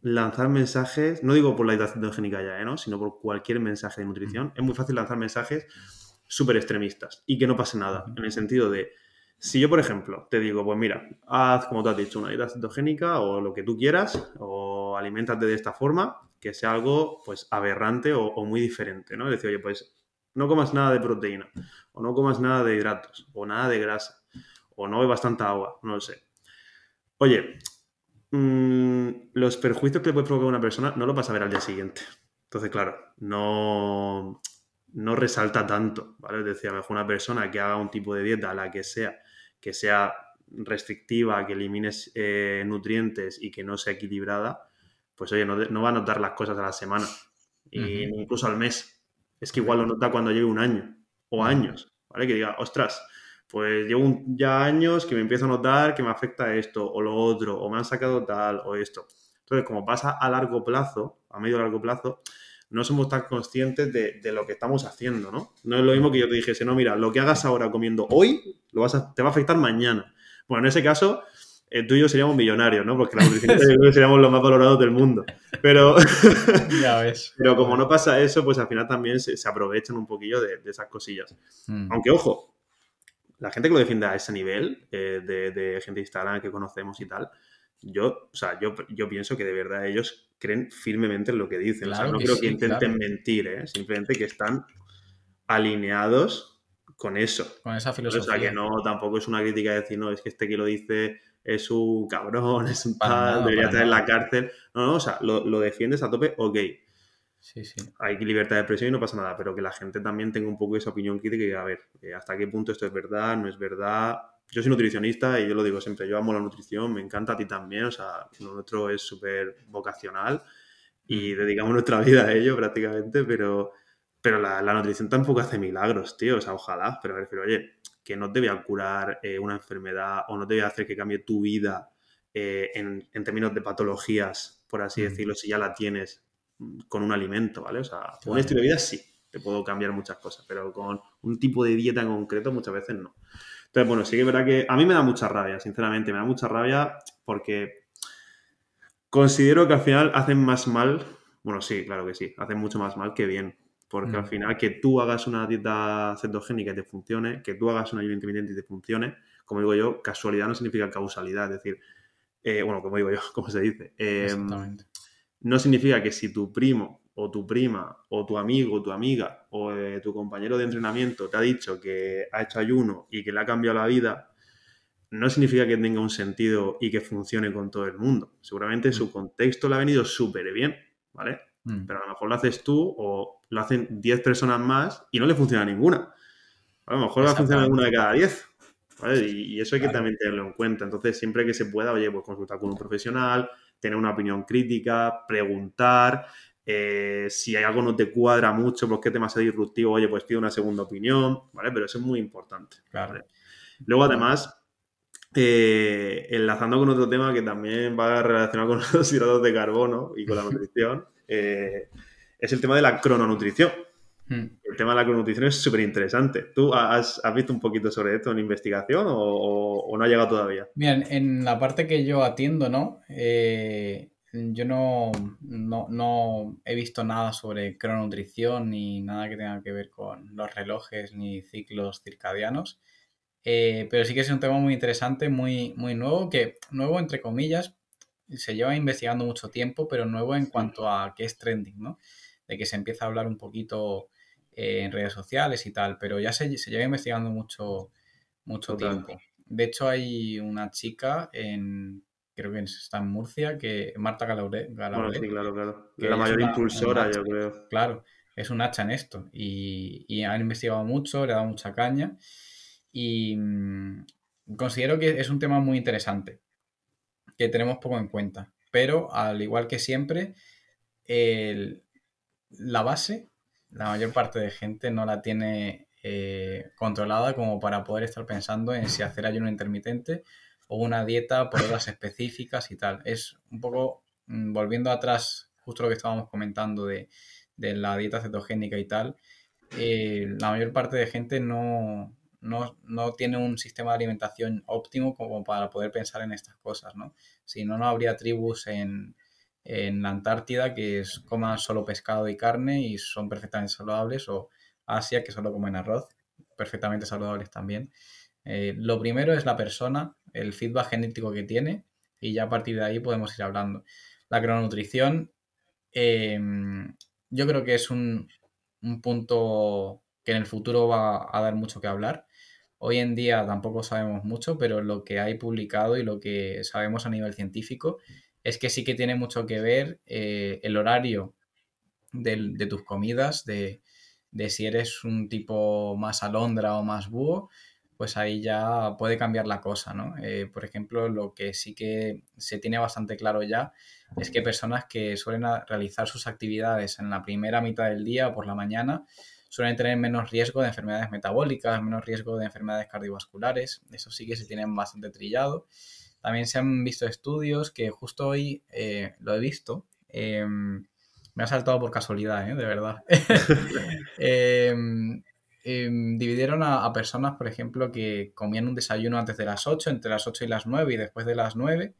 lanzar mensajes, no digo por la dieta cetogénica ya, ¿eh? ¿no? sino por cualquier mensaje de nutrición, es muy fácil lanzar mensajes súper extremistas y que no pase nada, en el sentido de Si yo, por ejemplo, te digo, pues mira, haz como tú has dicho, una dieta cetogénica o lo que tú quieras, o alimentate de esta forma, que sea algo pues aberrante o, muy diferente, ¿no? Es decir, oye, pues no comas nada de proteína, o no comas nada de hidratos, o nada de grasa, o no bebas tanta agua, no lo sé. Oye, mm, los perjuicios que le puede provocar a una persona no lo vas a ver al día siguiente. Entonces, claro, no, no resalta tanto, ¿vale? Es decir, a lo mejor una persona que haga un tipo de dieta, la que sea, que sea restrictiva, que elimines eh, nutrientes y que no sea equilibrada, pues oye, no, va a notar las cosas a la semana, y incluso al mes. Es que igual lo nota cuando lleve un año o años, ¿vale? Que diga, ostras, pues llevo ya años que me empiezo a notar que me afecta esto o lo otro, o me han sacado tal o esto. Entonces, como pasa a largo plazo, a medio largo plazo, no somos tan conscientes de, lo que estamos haciendo, ¿no? No es lo mismo que yo te dijese, no, mira, lo que hagas ahora comiendo hoy lo vas te va a afectar mañana. Bueno, en ese caso, eh, tú y yo seríamos millonarios, ¿no? Porque la seríamos los más valorados del mundo. Pero, ya ves. pero como no pasa eso, pues al final también se, aprovechan un poquillo de, esas cosillas. Mm. Aunque, ojo, la gente que lo defiende a ese nivel, eh, de, de, gente de Instagram que conocemos y tal, yo, o sea, yo, yo pienso que de verdad ellos creen firmemente en lo que dicen. o sea, no creo que intenten mentir, ¿eh? simplemente que están alineados con eso. Con esa filosofía. O sea, que no, tampoco es una crítica de decir, no, es que este que lo dice es un cabrón, es un tal, debería estar en la cárcel. No, no, o sea, lo, lo, defiendes a tope, ok. Sí, sí. Hay libertad de expresión y no pasa nada, pero que la gente también tenga un poco esa opinión crítica y a ver, eh, hasta qué punto esto es verdad, no es verdad, yo soy nutricionista y yo lo digo siempre, yo amo la nutrición, me encanta a ti también, o sea, lo nuestro es súper vocacional y mm. dedicamos nuestra vida a ello prácticamente, pero, pero la, nutrición tampoco hace milagros, tío, o sea, ojalá, pero me refiero, oye, que no te voy a curar eh, una enfermedad o no te voy a hacer que cambie tu vida eh, en, términos de patologías, por así mm. decirlo, si ya la tienes con un alimento, ¿vale? O sea, con un estilo de vida sí, te puedo cambiar muchas cosas, pero con un tipo de dieta en concreto muchas veces no. Entonces, bueno, sí que es verdad que a mí me da mucha rabia, sinceramente, me da mucha rabia porque considero que al final hacen más mal, bueno, sí, claro que sí, hacen mucho más mal que bien. Porque al mm. final que tú hagas una dieta cetogénica y te funcione, que tú hagas un ayuno intermitente y te funcione, como digo yo, casualidad no significa causalidad. Es decir, eh, bueno, como digo yo, como se dice, eh, no significa que si tu primo o tu prima o tu amigo o tu amiga o eh, tu compañero de entrenamiento te ha dicho que ha hecho ayuno y que le ha cambiado la vida, no significa que tenga un sentido y que funcione con todo el mundo. Seguramente su mm. contexto le ha venido súper bien, ¿vale? Mm. Pero a lo mejor lo haces tú o lo hacen 10 personas más y no le funciona ninguna. A lo mejor va a funcionar una de cada 10. ¿vale? Y, eso hay que también tenerlo en cuenta. Entonces, siempre que se pueda, oye, pues consultar con un profesional, tener una opinión crítica, preguntar, eh, si hay algo no te cuadra mucho, porque es demasiado disruptivo, oye, pues pide una segunda opinión, ¿vale? Pero eso es muy importante. Luego, además, eh, enlazando con otro tema que también va relacionado con los hidratos de carbono y con la nutrición, eh, es el tema de la crononutrición. Hmm. El tema de la crononutrición es súper interesante. ¿Tú has, visto un poquito sobre esto en investigación o, no ha llegado todavía? Bien, en la parte que yo atiendo, ¿no? Yo no, no, he visto nada sobre crononutrición ni nada que tenga que ver con los relojes ni ciclos circadianos. Eh, pero sí que es un tema muy interesante, muy, muy nuevo, que nuevo entre comillas, se lleva investigando mucho tiempo, pero nuevo en cuanto a qué es trending, ¿no? De que se empieza a hablar un poquito eh, en redes sociales y tal, pero ya se, se lleva investigando mucho, mucho tiempo. De hecho, hay una chica en, creo que está en Murcia, que Marta Galauret, bueno, sí, claro, claro. la mayor impulsora, yo creo. Claro, es un hacha en esto. Y, han investigado mucho, le ha dado mucha caña. Y mm, considero que es un tema muy interesante, que tenemos poco en cuenta. Pero, al igual que siempre, la base, la mayor parte de gente no la tiene eh, controlada como para poder estar pensando en si hacer ayuno intermitente o una dieta por horas específicas y tal. Es un poco, mm, volviendo atrás, justo lo que estábamos comentando de, la dieta cetogénica y tal, eh, la mayor parte de gente no, no, tiene un sistema de alimentación óptimo como para poder pensar en estas cosas, ¿no? Si no, no habría tribus en, en la Antártida que coman solo pescado y carne y son perfectamente saludables, o Asia que solo comen arroz, perfectamente saludables también. Eh, lo primero es la persona, el feedback genético que tiene y ya a partir de ahí podemos ir hablando. La crononutrición, em, yo creo que es un, punto que en el futuro va a dar mucho que hablar. Hoy en día tampoco sabemos mucho, pero lo que hay publicado y lo que sabemos a nivel científico es que sí que tiene mucho que ver eh, el horario de, tus comidas, de, si eres un tipo más alondra o más búho, pues ahí ya puede cambiar la cosa, ¿no? Eh, por ejemplo, lo que sí que se tiene bastante claro ya es que personas que suelen realizar sus actividades en la primera mitad del día o por la mañana suelen tener menos riesgo de enfermedades metabólicas, menos riesgo de enfermedades cardiovasculares. Eso sí que se tienen bastante trillado. También se han visto estudios que justo hoy eh, lo he visto. Em, me ha saltado por casualidad, ¿eh? de verdad. Em, em, dividieron a, personas, por ejemplo, que comían un desayuno antes de las 8, entre las 8 y las 9 y después de las 9.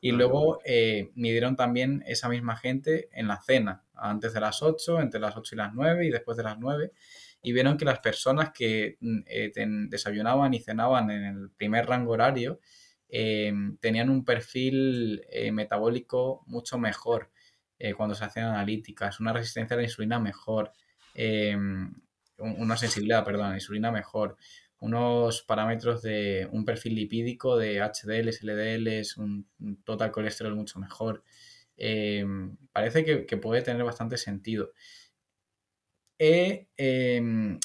Y ah, luego eh, midieron también esa misma gente en la cena, antes de las 8, entre las 8 y las 9 y después de las 9. Y vieron que las personas que mm, eh, desayunaban y cenaban en el primer rango horario tenían un perfil metabólico mucho mejor eh, cuando se hacen analíticas, una resistencia a la insulina mejor, em, una sensibilidad, perdón, a la insulina mejor, unos parámetros de un perfil lipídico de HDLs, LDLs, un, total colesterol mucho mejor. Em, parece que, puede tener bastante sentido. Em,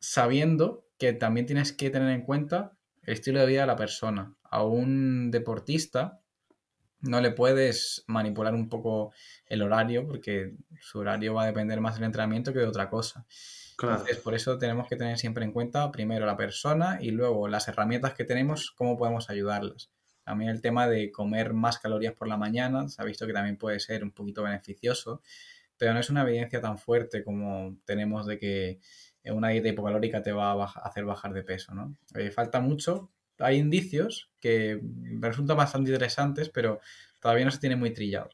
sabiendo que también tienes que tener en cuenta el estilo de vida de la persona. A un deportista no le puedes manipular un poco el horario porque su horario va a depender más del entrenamiento que de otra cosa. Entonces, por eso tenemos que tener siempre en cuenta primero la persona y luego las herramientas que tenemos, cómo podemos ayudarlas. También el tema de comer más calorías por la mañana, se ha visto que también puede ser un poquito beneficioso, pero no es una evidencia tan fuerte como tenemos de que una dieta hipocalórica te va a hacer bajar de peso, ¿no? Eh, falta mucho, hay indicios que resultan bastante interesantes, pero todavía no se tiene muy trillado.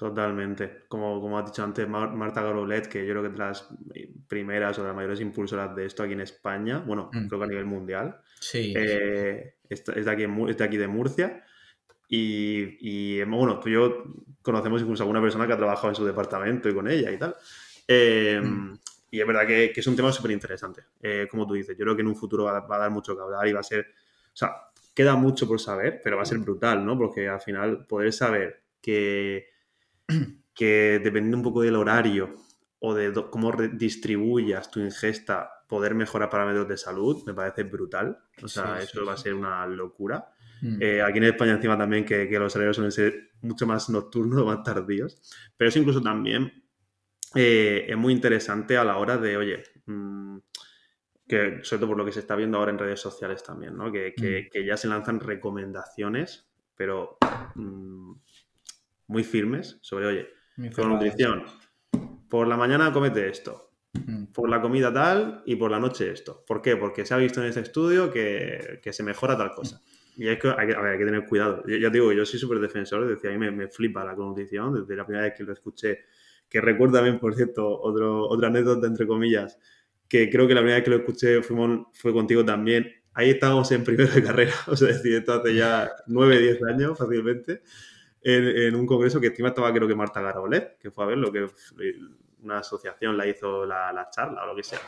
Totalmente. Como, como has dicho antes, Marta Garolet, que yo creo que es de las primeras o de las mayores impulsoras de esto aquí en España, bueno, mm. creo que a nivel mundial. Sí. Eh, es, de aquí, de aquí de Murcia. Y, y, bueno, tú y yo conocemos incluso a alguna persona que ha trabajado en su departamento y con ella y tal. Eh, mm. Y es verdad que, que es un tema súper interesante. Eh, como tú dices, yo creo que en un futuro va, va, a dar mucho que hablar y va a ser o sea, queda mucho por saber, pero va a ser brutal, ¿no? Porque al final poder saber que, que dependiendo un poco del horario o de cómo distribuyas tu ingesta, poder mejorar parámetros de salud, me parece brutal. O sea, eso va a ser una locura. Mm. Eh, aquí en España encima también que, los horarios suelen ser mucho más nocturnos, más tardíos. Pero eso incluso también eh, es muy interesante a la hora de, oye, mm, que sobre todo por lo que se está viendo ahora en redes sociales también, ¿no? Que, mm. ya se lanzan recomendaciones, pero mm, muy firmes sobre, oye, con nutrición, por la mañana comete esto, mm. por la comida tal y por la noche esto. ¿Por qué? Porque se ha visto en ese estudio que, se mejora tal cosa. Y es que hay, que, hay que tener cuidado. Yo, digo, yo soy súper defensor, decía, a mí me, me, flipa la nutrición desde la primera vez que lo escuché, que recuerdo también, por cierto, otro, otra anécdota, entre comillas, que creo que la primera vez que lo escuché fue contigo también. Ahí estábamos en primero de carrera, o sea, decir, esto hace ya 9, 10 años fácilmente, en, un congreso que encima estaba creo que Marta Garolet, que fue a ver lo que una asociación la hizo la, charla o lo que sea.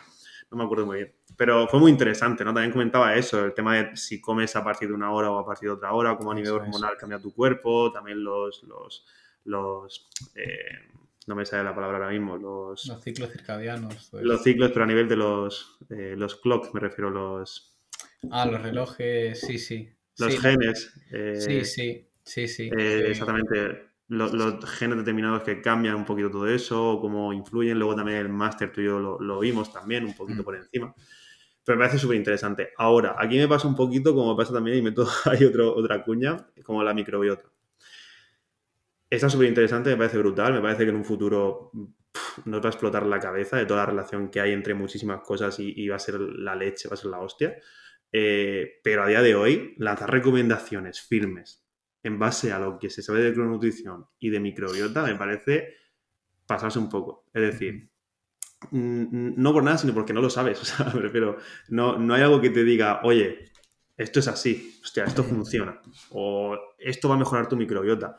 No me acuerdo muy bien. Pero fue muy interesante, ¿no? También comentaba eso, el tema de si comes a partir de una hora o a partir de otra hora, cómo a nivel hormonal cambia tu cuerpo, también los, los, los eh, no me sale la palabra ahora mismo, los... Los ciclos circadianos. Pues. Los ciclos, pero a nivel de los, eh, los clocks, me refiero, los... Ah, los relojes, sí, sí. Los genes. Eh, sí, sí, sí, sí. Eh, exactamente. Los, genes determinados que cambian un poquito todo eso, cómo influyen. Luego también el máster tuyo lo, lo vimos también, un poquito mm. por encima. Pero me parece súper interesante. Ahora, aquí me pasa un poquito como me pasa también, y meto ahí otro, otra cuña, como la microbiota. Está súper interesante, me parece brutal, me parece que en un futuro nos va a explotar la cabeza de toda la relación que hay entre muchísimas cosas y, va a ser la leche, va a ser la hostia. Eh, pero a día de hoy, lanzar recomendaciones firmes en base a lo que se sabe de crononutrición y de microbiota me parece pasarse un poco. Es decir, no por nada, sino porque no lo sabes. O sea, refiero, no, no hay algo que te diga, oye, esto es así, hostia, esto funciona, o esto va a mejorar tu microbiota.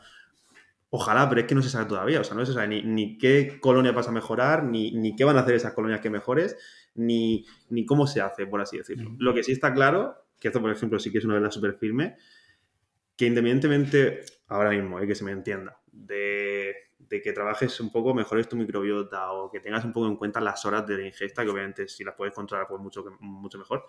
Ojalá, pero es que no se sabe todavía, o sea, no se sabe ni, qué colonia vas a mejorar, ni, qué van a hacer esas colonias que mejores, ni, ni cómo se hace, por así decirlo. Lo que sí está claro, que esto, por ejemplo, sí que es una verdad súper firme, que independientemente, ahora mismo, hay eh, que se me entienda, de, que trabajes un poco, mejores tu microbiota o que tengas un poco en cuenta las horas de ingesta, que obviamente si las puedes controlar, pues mucho, mucho mejor.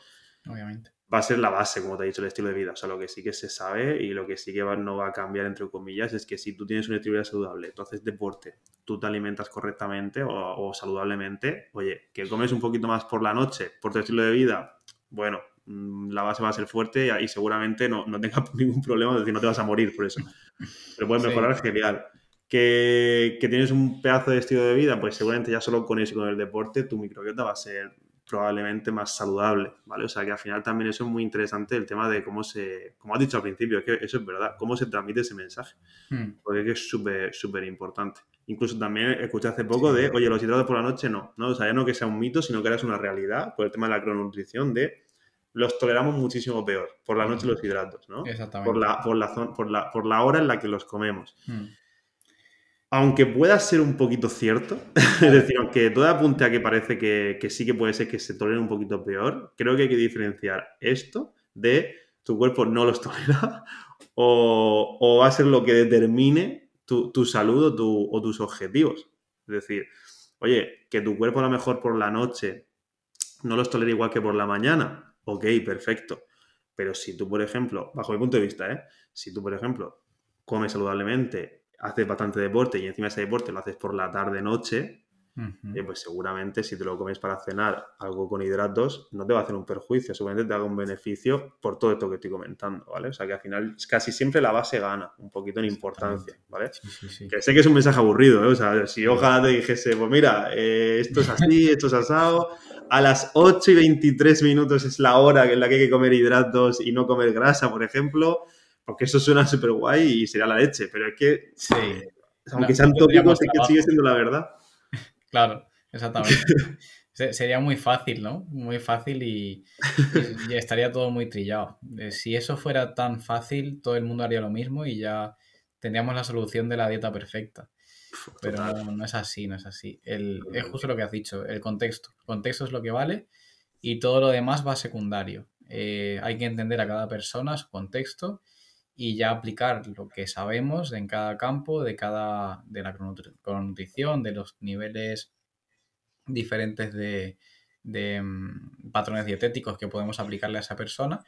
Obviamente. Va a ser la base, como te he dicho, el estilo de vida. O sea, lo que sí que se sabe y lo que sí que no va a cambiar, entre comillas, es que si tú tienes un estilo de vida saludable, tú haces deporte, tú te alimentas correctamente o, saludablemente, oye, que comes un poquito más por la noche, por tu estilo de vida, bueno, mm, la base va a ser fuerte y, seguramente no, no tengas ningún problema, es decir, no te vas a morir por eso. Pero puedes mejorar, genial. Que, que, tienes un pedazo de estilo de vida, pues seguramente ya solo con eso, con el deporte, tu microbiota va a ser probablemente más saludable, ¿vale? O sea que al final también eso es muy interesante el tema de cómo se, como has dicho al principio, es que eso es verdad, cómo se transmite ese mensaje, hmm. porque es súper, súper importante. Incluso también escuché hace poco de, oye, los hidratos por la noche no, ¿no? O sea, ya no que sea un mito, sino que ahora es una realidad, por el tema de la crononutrición, de los toleramos muchísimo peor por la noche los hidratos, ¿no? Exactamente. Por la, por la, por la, por la hora en la que los comemos. Hmm aunque pueda ser un poquito cierto, es decir, aunque todo apunte a que parece que, sí que puede ser que se tolere un poquito peor, creo que hay que diferenciar esto de tu cuerpo no los tolera o, va a ser lo que determine tu, salud o, tus objetivos. Es decir, oye, que tu cuerpo a lo mejor por la noche no los tolera igual que por la mañana, ok, perfecto. Pero si tú, por ejemplo, bajo mi punto de vista, ¿eh? si tú, por ejemplo, comes saludablemente haces bastante deporte y encima ese deporte lo haces por la tarde-noche, eh, pues seguramente si te lo comes para cenar algo con hidratos, no te va a hacer un perjuicio, seguramente te haga un beneficio por todo esto que estoy comentando, ¿vale? O sea que al final casi siempre la base gana un poquito en importancia, ¿vale? Que sé que es un mensaje aburrido, ¿eh? O sea, si ojalá te dijese, pues mira, eh, esto es así, esto es asado, a las 8 y 23 minutos es la hora en la que hay que comer hidratos y no comer grasa, por ejemplo, porque eso suena súper guay y sería la leche, pero es que, sí. aunque sean tópicos, es que sigue siendo la verdad. Claro, exactamente. sería muy fácil, ¿no? Muy fácil y, estaría todo muy trillado. Eh, si eso fuera tan fácil, todo el mundo haría lo mismo y ya tendríamos la solución de la dieta perfecta. Pero no, es así, no es así. es justo lo que has dicho, el contexto. El contexto es lo que vale y todo lo demás va secundario. Eh, hay que entender a cada persona, su contexto y ya aplicar lo que sabemos en cada campo, de cada de la crononutrición, de los niveles diferentes de, mm, patrones dietéticos que podemos aplicarle a esa persona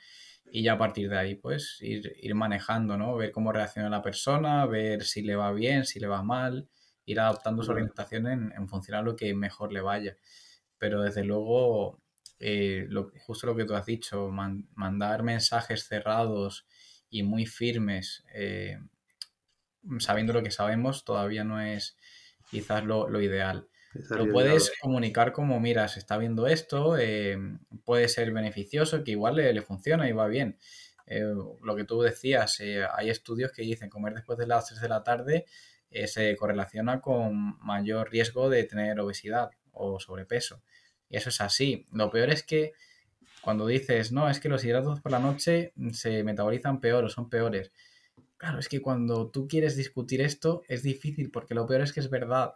y ya a partir de ahí pues ir, ir manejando, ¿no? Ver cómo reacciona la persona, ver si le va bien, si le va mal, ir adaptando su orientación en, en función a lo que mejor le vaya. Pero desde luego, eh, justo lo que tú has dicho, mandar mensajes cerrados y muy firmes, eh, sabiendo lo que sabemos, todavía no es quizás lo, ideal. Lo puedes comunicar como, mira, se está viendo esto, eh, puede ser beneficioso, que igual le, funciona y va bien. Eh, lo que tú decías, hay estudios que dicen comer después de las 3 de la tarde se correlaciona con mayor riesgo de tener obesidad o sobrepeso. Y eso es así. Lo peor es que cuando dices, no, es que los hidratos por la noche se metabolizan peor o son peores. Claro, es que cuando tú quieres discutir esto es difícil porque lo peor es que es verdad.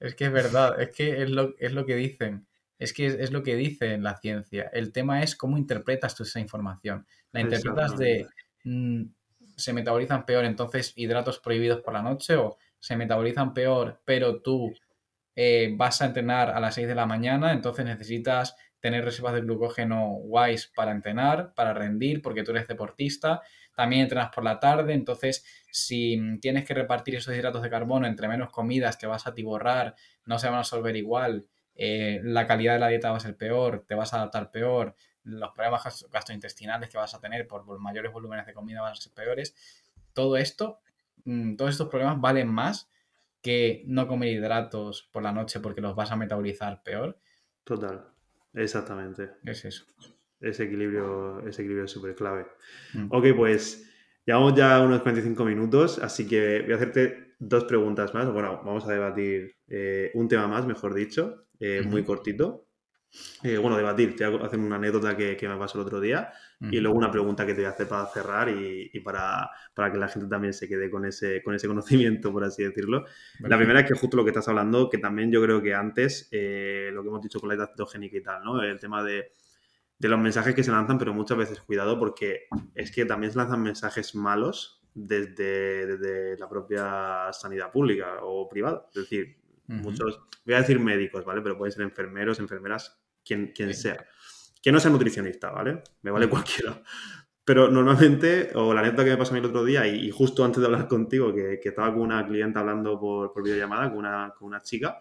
Es que es verdad, es que es lo, es lo que dicen. Es que es, lo que dice la ciencia. El tema es cómo interpretas tú esa información. La interpretas de mm, se metabolizan peor, entonces hidratos prohibidos por la noche o se metabolizan peor, pero tú eh, vas a entrenar a las 6 de la mañana, entonces necesitas tener reservas de glucógeno guays para entrenar, para rendir, porque tú eres deportista. También entrenas por la tarde, entonces si tienes que repartir esos hidratos de carbono entre menos comidas, te vas a tiborrar, no se van a absorber igual, eh, la calidad de la dieta va a ser peor, te vas a adaptar peor, los problemas gastrointestinales que vas a tener por, mayores volúmenes de comida van a ser peores. Todo esto, mm, todos estos problemas valen más que no comer hidratos por la noche porque los vas a metabolizar peor. Total. Exactamente. Es eso. Ese equilibrio, ese equilibrio es súper clave. Mm. Ok, pues llevamos ya unos 45 minutos, así que voy a hacerte dos preguntas más. Bueno, vamos a debatir eh, un tema más, mejor dicho, eh, muy cortito. Eh, bueno, debatir, te hago hacer una anécdota que, me pasó el otro día y luego una pregunta que te voy a hacer para cerrar y, para, que la gente también se quede con ese, con ese conocimiento, por así decirlo. La primera es que justo lo que estás hablando, que también yo creo que antes, eh, lo que hemos dicho con la edad cetogénica y tal, ¿no? El tema de, los mensajes que se lanzan, pero muchas veces cuidado porque es que también se lanzan mensajes malos desde, desde la propia sanidad pública o privada. Es decir, muchos, voy a decir médicos, ¿vale? Pero pueden ser enfermeros, enfermeras, quien, quien sea. Que no sea nutricionista, ¿vale? Me vale cualquiera. Pero normalmente, o la anécdota que me pasó a mí el otro día, y, justo antes de hablar contigo, que, que, estaba con una clienta hablando por, por videollamada, con una, con una chica,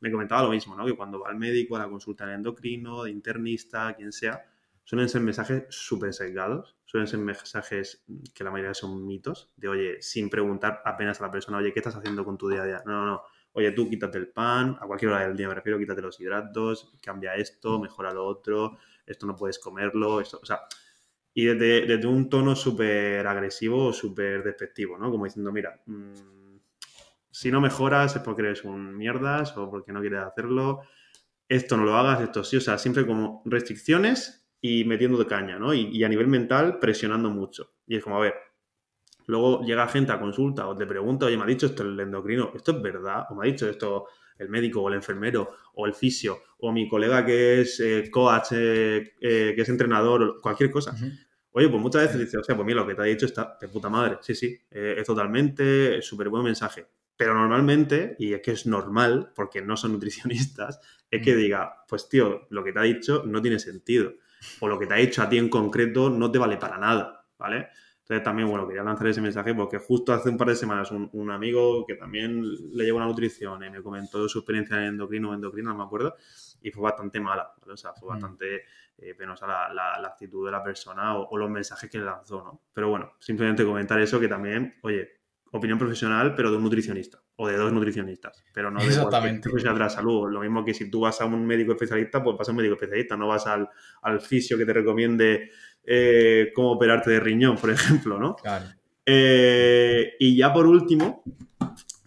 me comentaba lo mismo, ¿no? Que cuando va al médico, a la consulta de endocrino, de internista, quien sea, suelen ser mensajes súper sesgados, suelen ser mensajes que la mayoría son mitos, de oye, sin preguntar apenas a la persona, oye, ¿qué estás haciendo con tu día a día? No, no, no oye, tú quítate el pan, a cualquier hora del día me refiero, quítate los hidratos, cambia esto, mejora lo otro, esto no puedes comerlo, esto, o sea, y desde, un tono súper agresivo o súper despectivo, ¿no? Como diciendo, mira, mm, si no mejoras es porque eres un mierdas o porque no quieres hacerlo, esto no lo hagas, esto sí, o sea, siempre como restricciones y metiendo de caña, ¿no? Y, y a nivel mental presionando mucho. Y es como, a ver, Luego llega gente a consulta o te pregunta, oye, me ha dicho esto el endocrino, ¿esto es verdad? O me ha dicho esto el médico o el enfermero o el fisio o mi colega que es eh, coach, eh, eh, que es entrenador, cualquier cosa. Oye, pues muchas veces dices, o sea, pues mira, lo que te ha dicho está de puta madre. Sí, sí, es totalmente súper buen mensaje. Pero normalmente, y es que es normal, porque no son nutricionistas, es que diga, pues tío, lo que te ha dicho no tiene sentido. O lo que te ha dicho a ti en concreto no te vale para nada, ¿vale? Entonces también, bueno, quería lanzar ese mensaje porque justo hace un par de semanas un, amigo que también le lleva una nutrición y me comentó su experiencia en endocrino o endocrina, no me acuerdo, y fue bastante mala, O sea, fue mm. bastante eh, penosa la, actitud de la persona o, los mensajes que le lanzó, ¿no? Pero bueno, simplemente comentar eso que también, oye, opinión profesional, pero de un nutricionista o de dos nutricionistas, pero no de Exactamente. profesional de la salud. Lo mismo que si tú vas a un médico especialista, pues vas a un médico especialista, no vas al, al fisio que te recomiende eh, cómo operarte de riñón, por ejemplo, ¿no? Claro. Eh, y ya por último,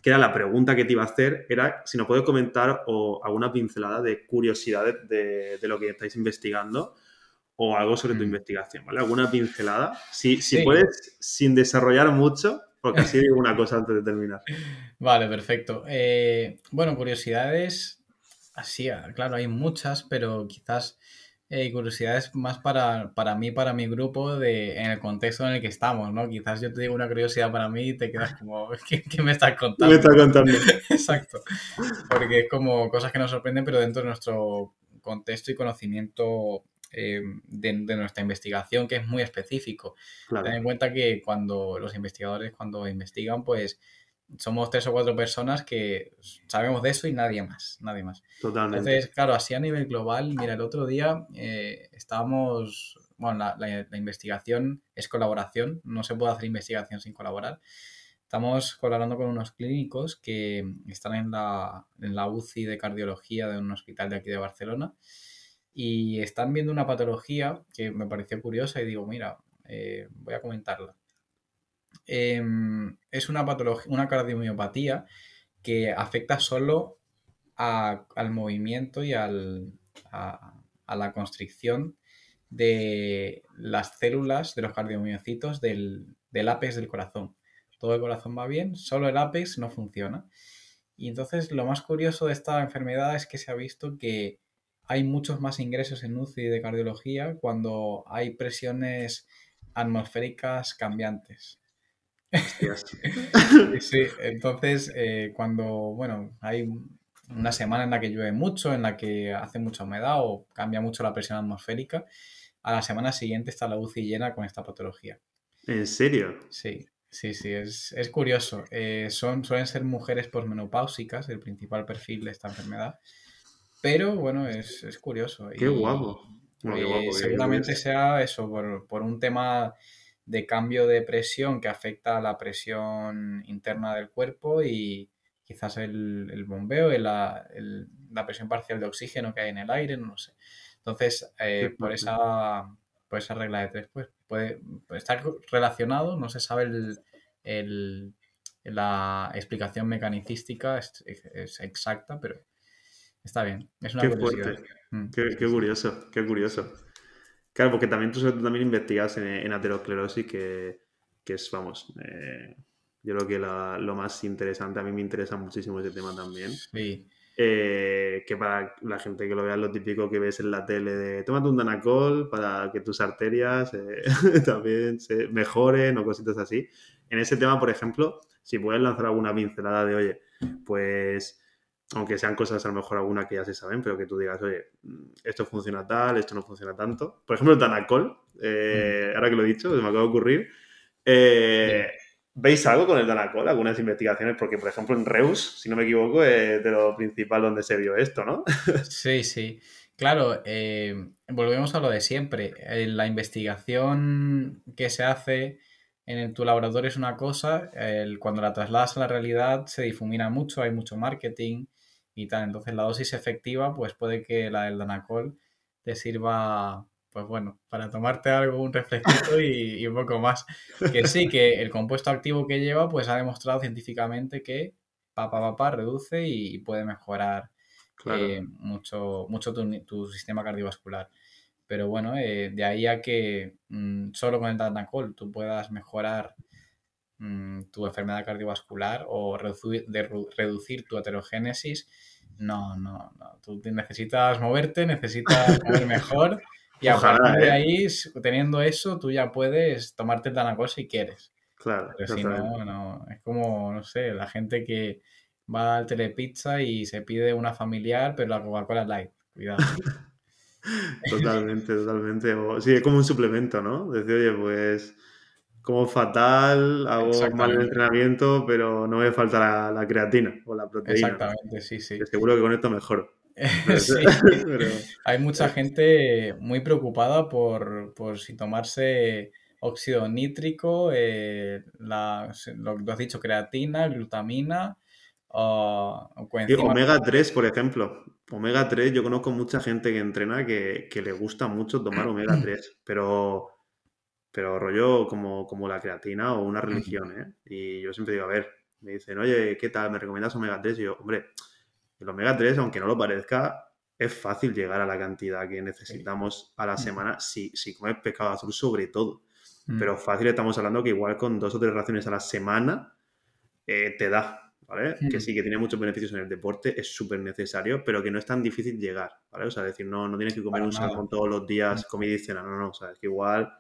que era la pregunta que te iba a hacer, era si nos puedes comentar o alguna pincelada de curiosidades de, lo que estáis investigando o algo sobre tu mm. investigación, ¿vale? ¿Alguna pincelada? Si, si puedes, sin desarrollar mucho, porque así digo una cosa antes de terminar. Vale, perfecto. Eh, bueno, curiosidades, así, claro, hay muchas, pero quizás eh, curiosidades más para, para mí, para mi grupo, de, en el contexto en el que estamos, ¿no? Quizás yo te digo una curiosidad para mí y te quedas como, ¿qué, me estás contando? Me estás contando. Exacto. Porque es como cosas que nos sorprenden, pero dentro de nuestro contexto y conocimiento eh, de, nuestra investigación, que es muy específico. Ten en cuenta que cuando los investigadores, cuando investigan, pues somos tres o cuatro personas que sabemos de eso y nadie más, nadie más. Totalmente. Entonces, claro, así a nivel global, mira, el otro día eh, estábamos, bueno, la, investigación es colaboración, no se puede hacer investigación sin colaborar. Estamos colaborando con unos clínicos que están en la, en la UCI de cardiología de un hospital de aquí de Barcelona y están viendo una patología que me pareció curiosa y digo, mira, eh, voy a comentarla. Em, es una patología, una cardiomiopatía que afecta solo al movimiento y al, a, la constricción de las células de los cardiomiocitos del, del ápex del corazón. Todo el corazón va bien, solo el ápex no funciona. Y entonces lo más curioso de esta enfermedad es que se ha visto que hay muchos más ingresos en UCI de cardiología cuando hay presiones atmosféricas cambiantes. sí, entonces eh, cuando, bueno, hay una semana en la que llueve mucho, en la que hace mucha humedad o cambia mucho la presión atmosférica, a la semana siguiente está la UCI llena con esta patología. ¿En serio? Sí, sí, sí, es, curioso. Eh, son, suelen ser mujeres posmenopáusicas, el principal perfil de esta enfermedad, pero bueno, es, curioso. Qué guapo. seguramente sea eso, por, por un tema de cambio de presión que afecta a la presión interna del cuerpo y quizás el, bombeo y la, presión parcial de oxígeno que hay en el aire, no lo sé. Entonces, eh, por, esa, por esa regla de tres, pues puede, estar relacionado, no se sabe la explicación mecanicística es, exacta, pero Está bien, es una Qué curiosidad. fuerte. Mm, Qué, curioso, qué curioso. Claro, porque también tú, también investigas en, en aterosclerosis, que, que es, vamos, eh, yo creo que la- lo más interesante, a mí me interesa muchísimo ese tema también. Sí, Eh, que para la gente que lo vea lo típico que ves en la tele de tómate un Danacol para que tus arterias eh, también se mejoren o cositas así. En ese tema, por ejemplo, si puedes lanzar alguna pincelada de, oye, pues aunque sean cosas a lo mejor alguna que ya se saben, pero que tú digas, oye, mm, esto funciona tal, esto no funciona tanto. Por ejemplo, el Danacol, eh, ahora que lo he dicho, se me acaba de ocurrir. Eh, ¿Veis algo con el Danacol? Algunas investigaciones, porque por ejemplo en Reus, si no me equivoco, es de lo principal donde se vio esto, ¿no? sí, sí. Claro, eh, volvemos a lo de siempre. La investigación que se hace en el- tu laboratorio es una cosa, el- cuando la trasladas a la realidad se difumina mucho, hay mucho marketing y tal. Entonces la dosis efectiva, pues puede que la del Danacol te sirva, pues bueno, para tomarte algo, un refresquito y, y un poco más. Que sí, que el compuesto activo que lleva, pues ha demostrado científicamente que pa, pa, pa, pa, reduce y puede mejorar Claro. eh, mucho, mucho tu, tu sistema cardiovascular. Pero bueno, eh, de ahí a que mm, solo con el Danacol tú puedas mejorar mm, tu enfermedad cardiovascular o reducir, de- reducir tu aterogénesis, no, no, no. Tú necesitas moverte, necesitas comer mejor y a Ojalá, partir de ¿eh? ahí, teniendo eso, tú ya puedes tomarte el Danacol si quieres. Claro, Pero si no, no. Es como, no sé, la gente que va al Telepizza y se pide una familiar, pero la Coca-Cola Light. Cuidado. Totalmente, totalmente. O- sí, es como un suplemento, ¿no? Decir, oye, pues como fatal, hago mal el entrenamiento, pero no me falta la, la creatina o la proteína. Exactamente, sí, sí. Que seguro que con esto mejoro. Pero- Sí. pero- Hay mucha gente muy preocupada por, por si tomarse óxido nítrico, eh, la, lo que tú has dicho, creatina, glutamina o, o omega 3, por ejemplo. Omega 3, yo conozco mucha gente que entrena que, que le gusta mucho tomar omega 3, pero, pero rollo como, como la creatina o una religión, ¿eh? Y yo siempre digo, a ver, me dicen, oye, ¿qué tal? ¿Me recomiendas omega 3? Y yo, hombre, el omega 3, aunque no lo parezca, es fácil llegar a la cantidad que necesitamos a la semana si, si comes pescado azul sobre todo. Mm, Pero fácil estamos hablando que igual con dos o tres raciones a la semana eh, te da, ¿vale? Mm. Que sí, que tiene muchos beneficios en el deporte, es súper necesario, pero que no es tan difícil llegar, ¿vale? O sea, decir, no, no tienes que comer Para un nada. salmón todos los días, comida y cena, no, no, o sea, es que igual,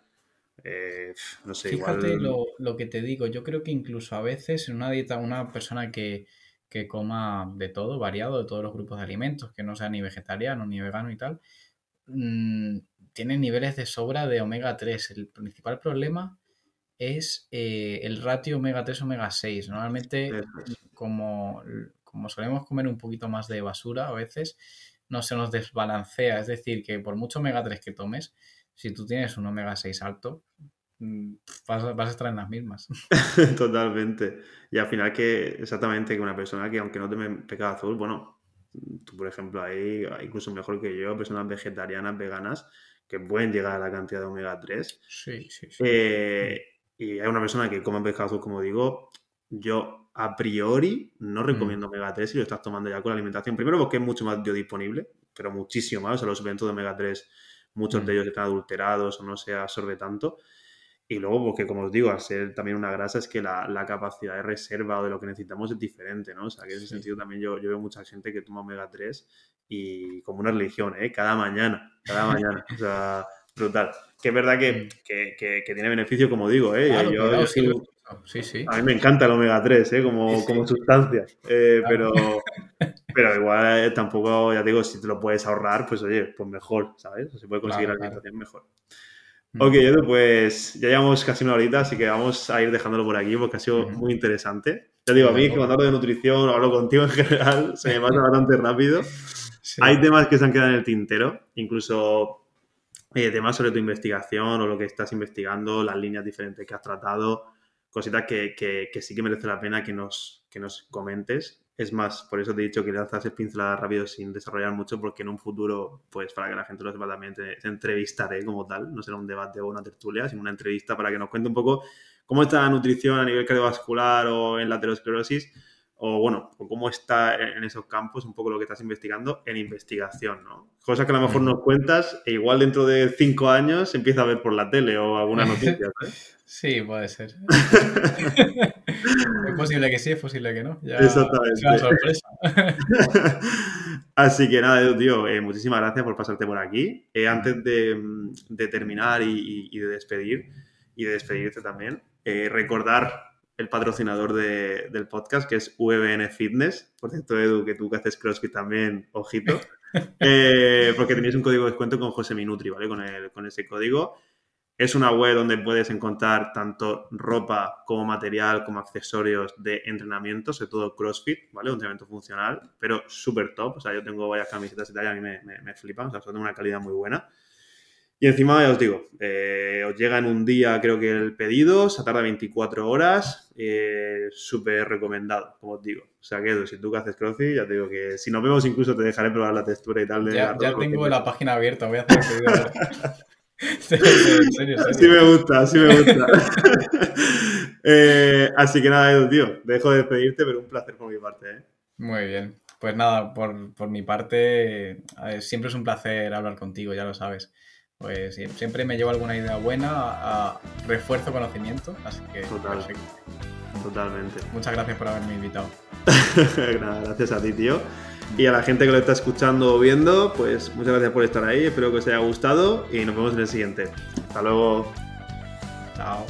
eh, no sé, Fíjate igual... lo, lo que te digo, yo creo que incluso a veces en una dieta, una persona que, que coma de todo, variado, de todos los grupos de alimentos, que no sea ni vegetariano ni vegano y tal, mm, tiene niveles de sobra de omega 3. El principal problema es eh, el ratio omega 3 omega 6. Normalmente, es. como, como solemos comer un poquito más de basura a veces, no se nos desbalancea. Es decir, que por mucho omega 3 que tomes, si tú tienes un omega 6 alto, mm, vas, a- vas a estar en las mismas. Totalmente. Y al final que exactamente que una persona que aunque no tome pecado azul, bueno, tú por ejemplo ahí, incluso mejor que yo, personas vegetarianas, veganas, que pueden llegar a la cantidad de omega 3. Sí, sí, sí. Eh, y hay una persona que come pescado azul, como digo, yo a priori no recomiendo omega 3 si lo estás tomando ya con la alimentación. Primero porque es mucho más biodisponible, pero muchísimo más. O sea, los suplementos de omega 3, muchos Mm. de ellos están adulterados o no se absorbe tanto. Y luego, porque como os digo, al ser también una grasa, es que la, la capacidad de reserva o de lo que necesitamos es diferente, ¿no? O sea, que en ese Sí. sentido también yo, yo veo mucha gente que toma omega 3 y como una religión, ¿eh? Cada mañana, cada mañana. O sea, brutal. Que es verdad que, Mm. que, que- que tiene beneficios, como digo, ¿eh? Claro, yo, cuidado, yo sí, sí, sí. a mí me encanta el omega 3, ¿eh? Como, como sustancia. Eh, Claro. pero, pero igual eh, tampoco, ya te digo, si te lo puedes ahorrar, pues oye, pues mejor, ¿sabes? O se puede conseguir la alimentación mejor. Mm. Ok, Edu, pues ya llevamos casi una horita, así que vamos a ir dejándolo por aquí porque ha sido muy interesante. Ya digo, a mí luego. cuando hablo de nutrición hablo contigo en general, se me pasa bastante rápido. Sí. Hay temas que se han quedado en el tintero, incluso eh, temas sobre tu investigación o lo que estás investigando, las líneas diferentes que has tratado, cositas que, que- sí que merece la pena que nos, que nos comentes. Es más, por eso te he dicho que lanzas pinceladas rápido sin desarrollar mucho, porque en un futuro, pues para que la gente lo sepa también, te entrevistaré como tal. No será un debate o una tertulia, sino una entrevista para que nos cuente un poco cómo está la nutrición a nivel cardiovascular o en la aterosclerosis, o bueno, o cómo está en esos campos, un poco lo que estás investigando en investigación, ¿no? Cosas que a lo mejor nos cuentas e igual dentro de cinco años se empieza a ver por la tele o alguna noticia, ¿sabes? Sí, puede ser. es posible que sí, es posible que no. Ya Exactamente. Es una sorpresa. Así que nada, Edu, tío, eh, muchísimas gracias por pasarte por aquí. Eh, antes de, de terminar y de despedir, y de despedirte también, eh, recordar el patrocinador de- del podcast, que es VBN Fitness. Por cierto, Edu, que tú que haces CrossFit también, ojito. Eh, porque tenéis un código de descuento con José Minutri, ¿vale? Con, el- con ese código. Es una web donde puedes encontrar tanto ropa como material, como accesorios de entrenamiento, sobre todo CrossFit, ¿vale? Un entrenamiento funcional, pero súper top. O sea, yo tengo varias camisetas y tal y a mí me, me, me flipan, o sea, son de una calidad muy buena. Y encima, ya os digo, eh, os llega en un día, creo que el pedido, se tarda 24 horas, eh, súper recomendado, como os digo. O sea, que Edu, si tú que haces CrossFit, ya te digo que si nos vemos incluso te dejaré probar la textura y tal de Ya, tengo la página abierta, voy a hacer el pedido. en serio, serio. Así me gusta, así me gusta. Eh, así que nada, Edu, tío, dejo de despedirte, pero un placer por mi parte. ¿eh? Muy bien. Pues nada, por, por mi parte, ver, siempre es un placer hablar contigo, ya lo sabes. Pues siempre me llevo alguna idea buena, a, a refuerzo conocimiento, así que Total. perfecto. Totalmente. Muchas gracias por haberme invitado. Nada, gracias a ti, tío. Y a la gente que lo está escuchando o viendo, pues muchas gracias por estar ahí. Espero que os haya gustado y nos vemos en el siguiente. Hasta luego. Chao.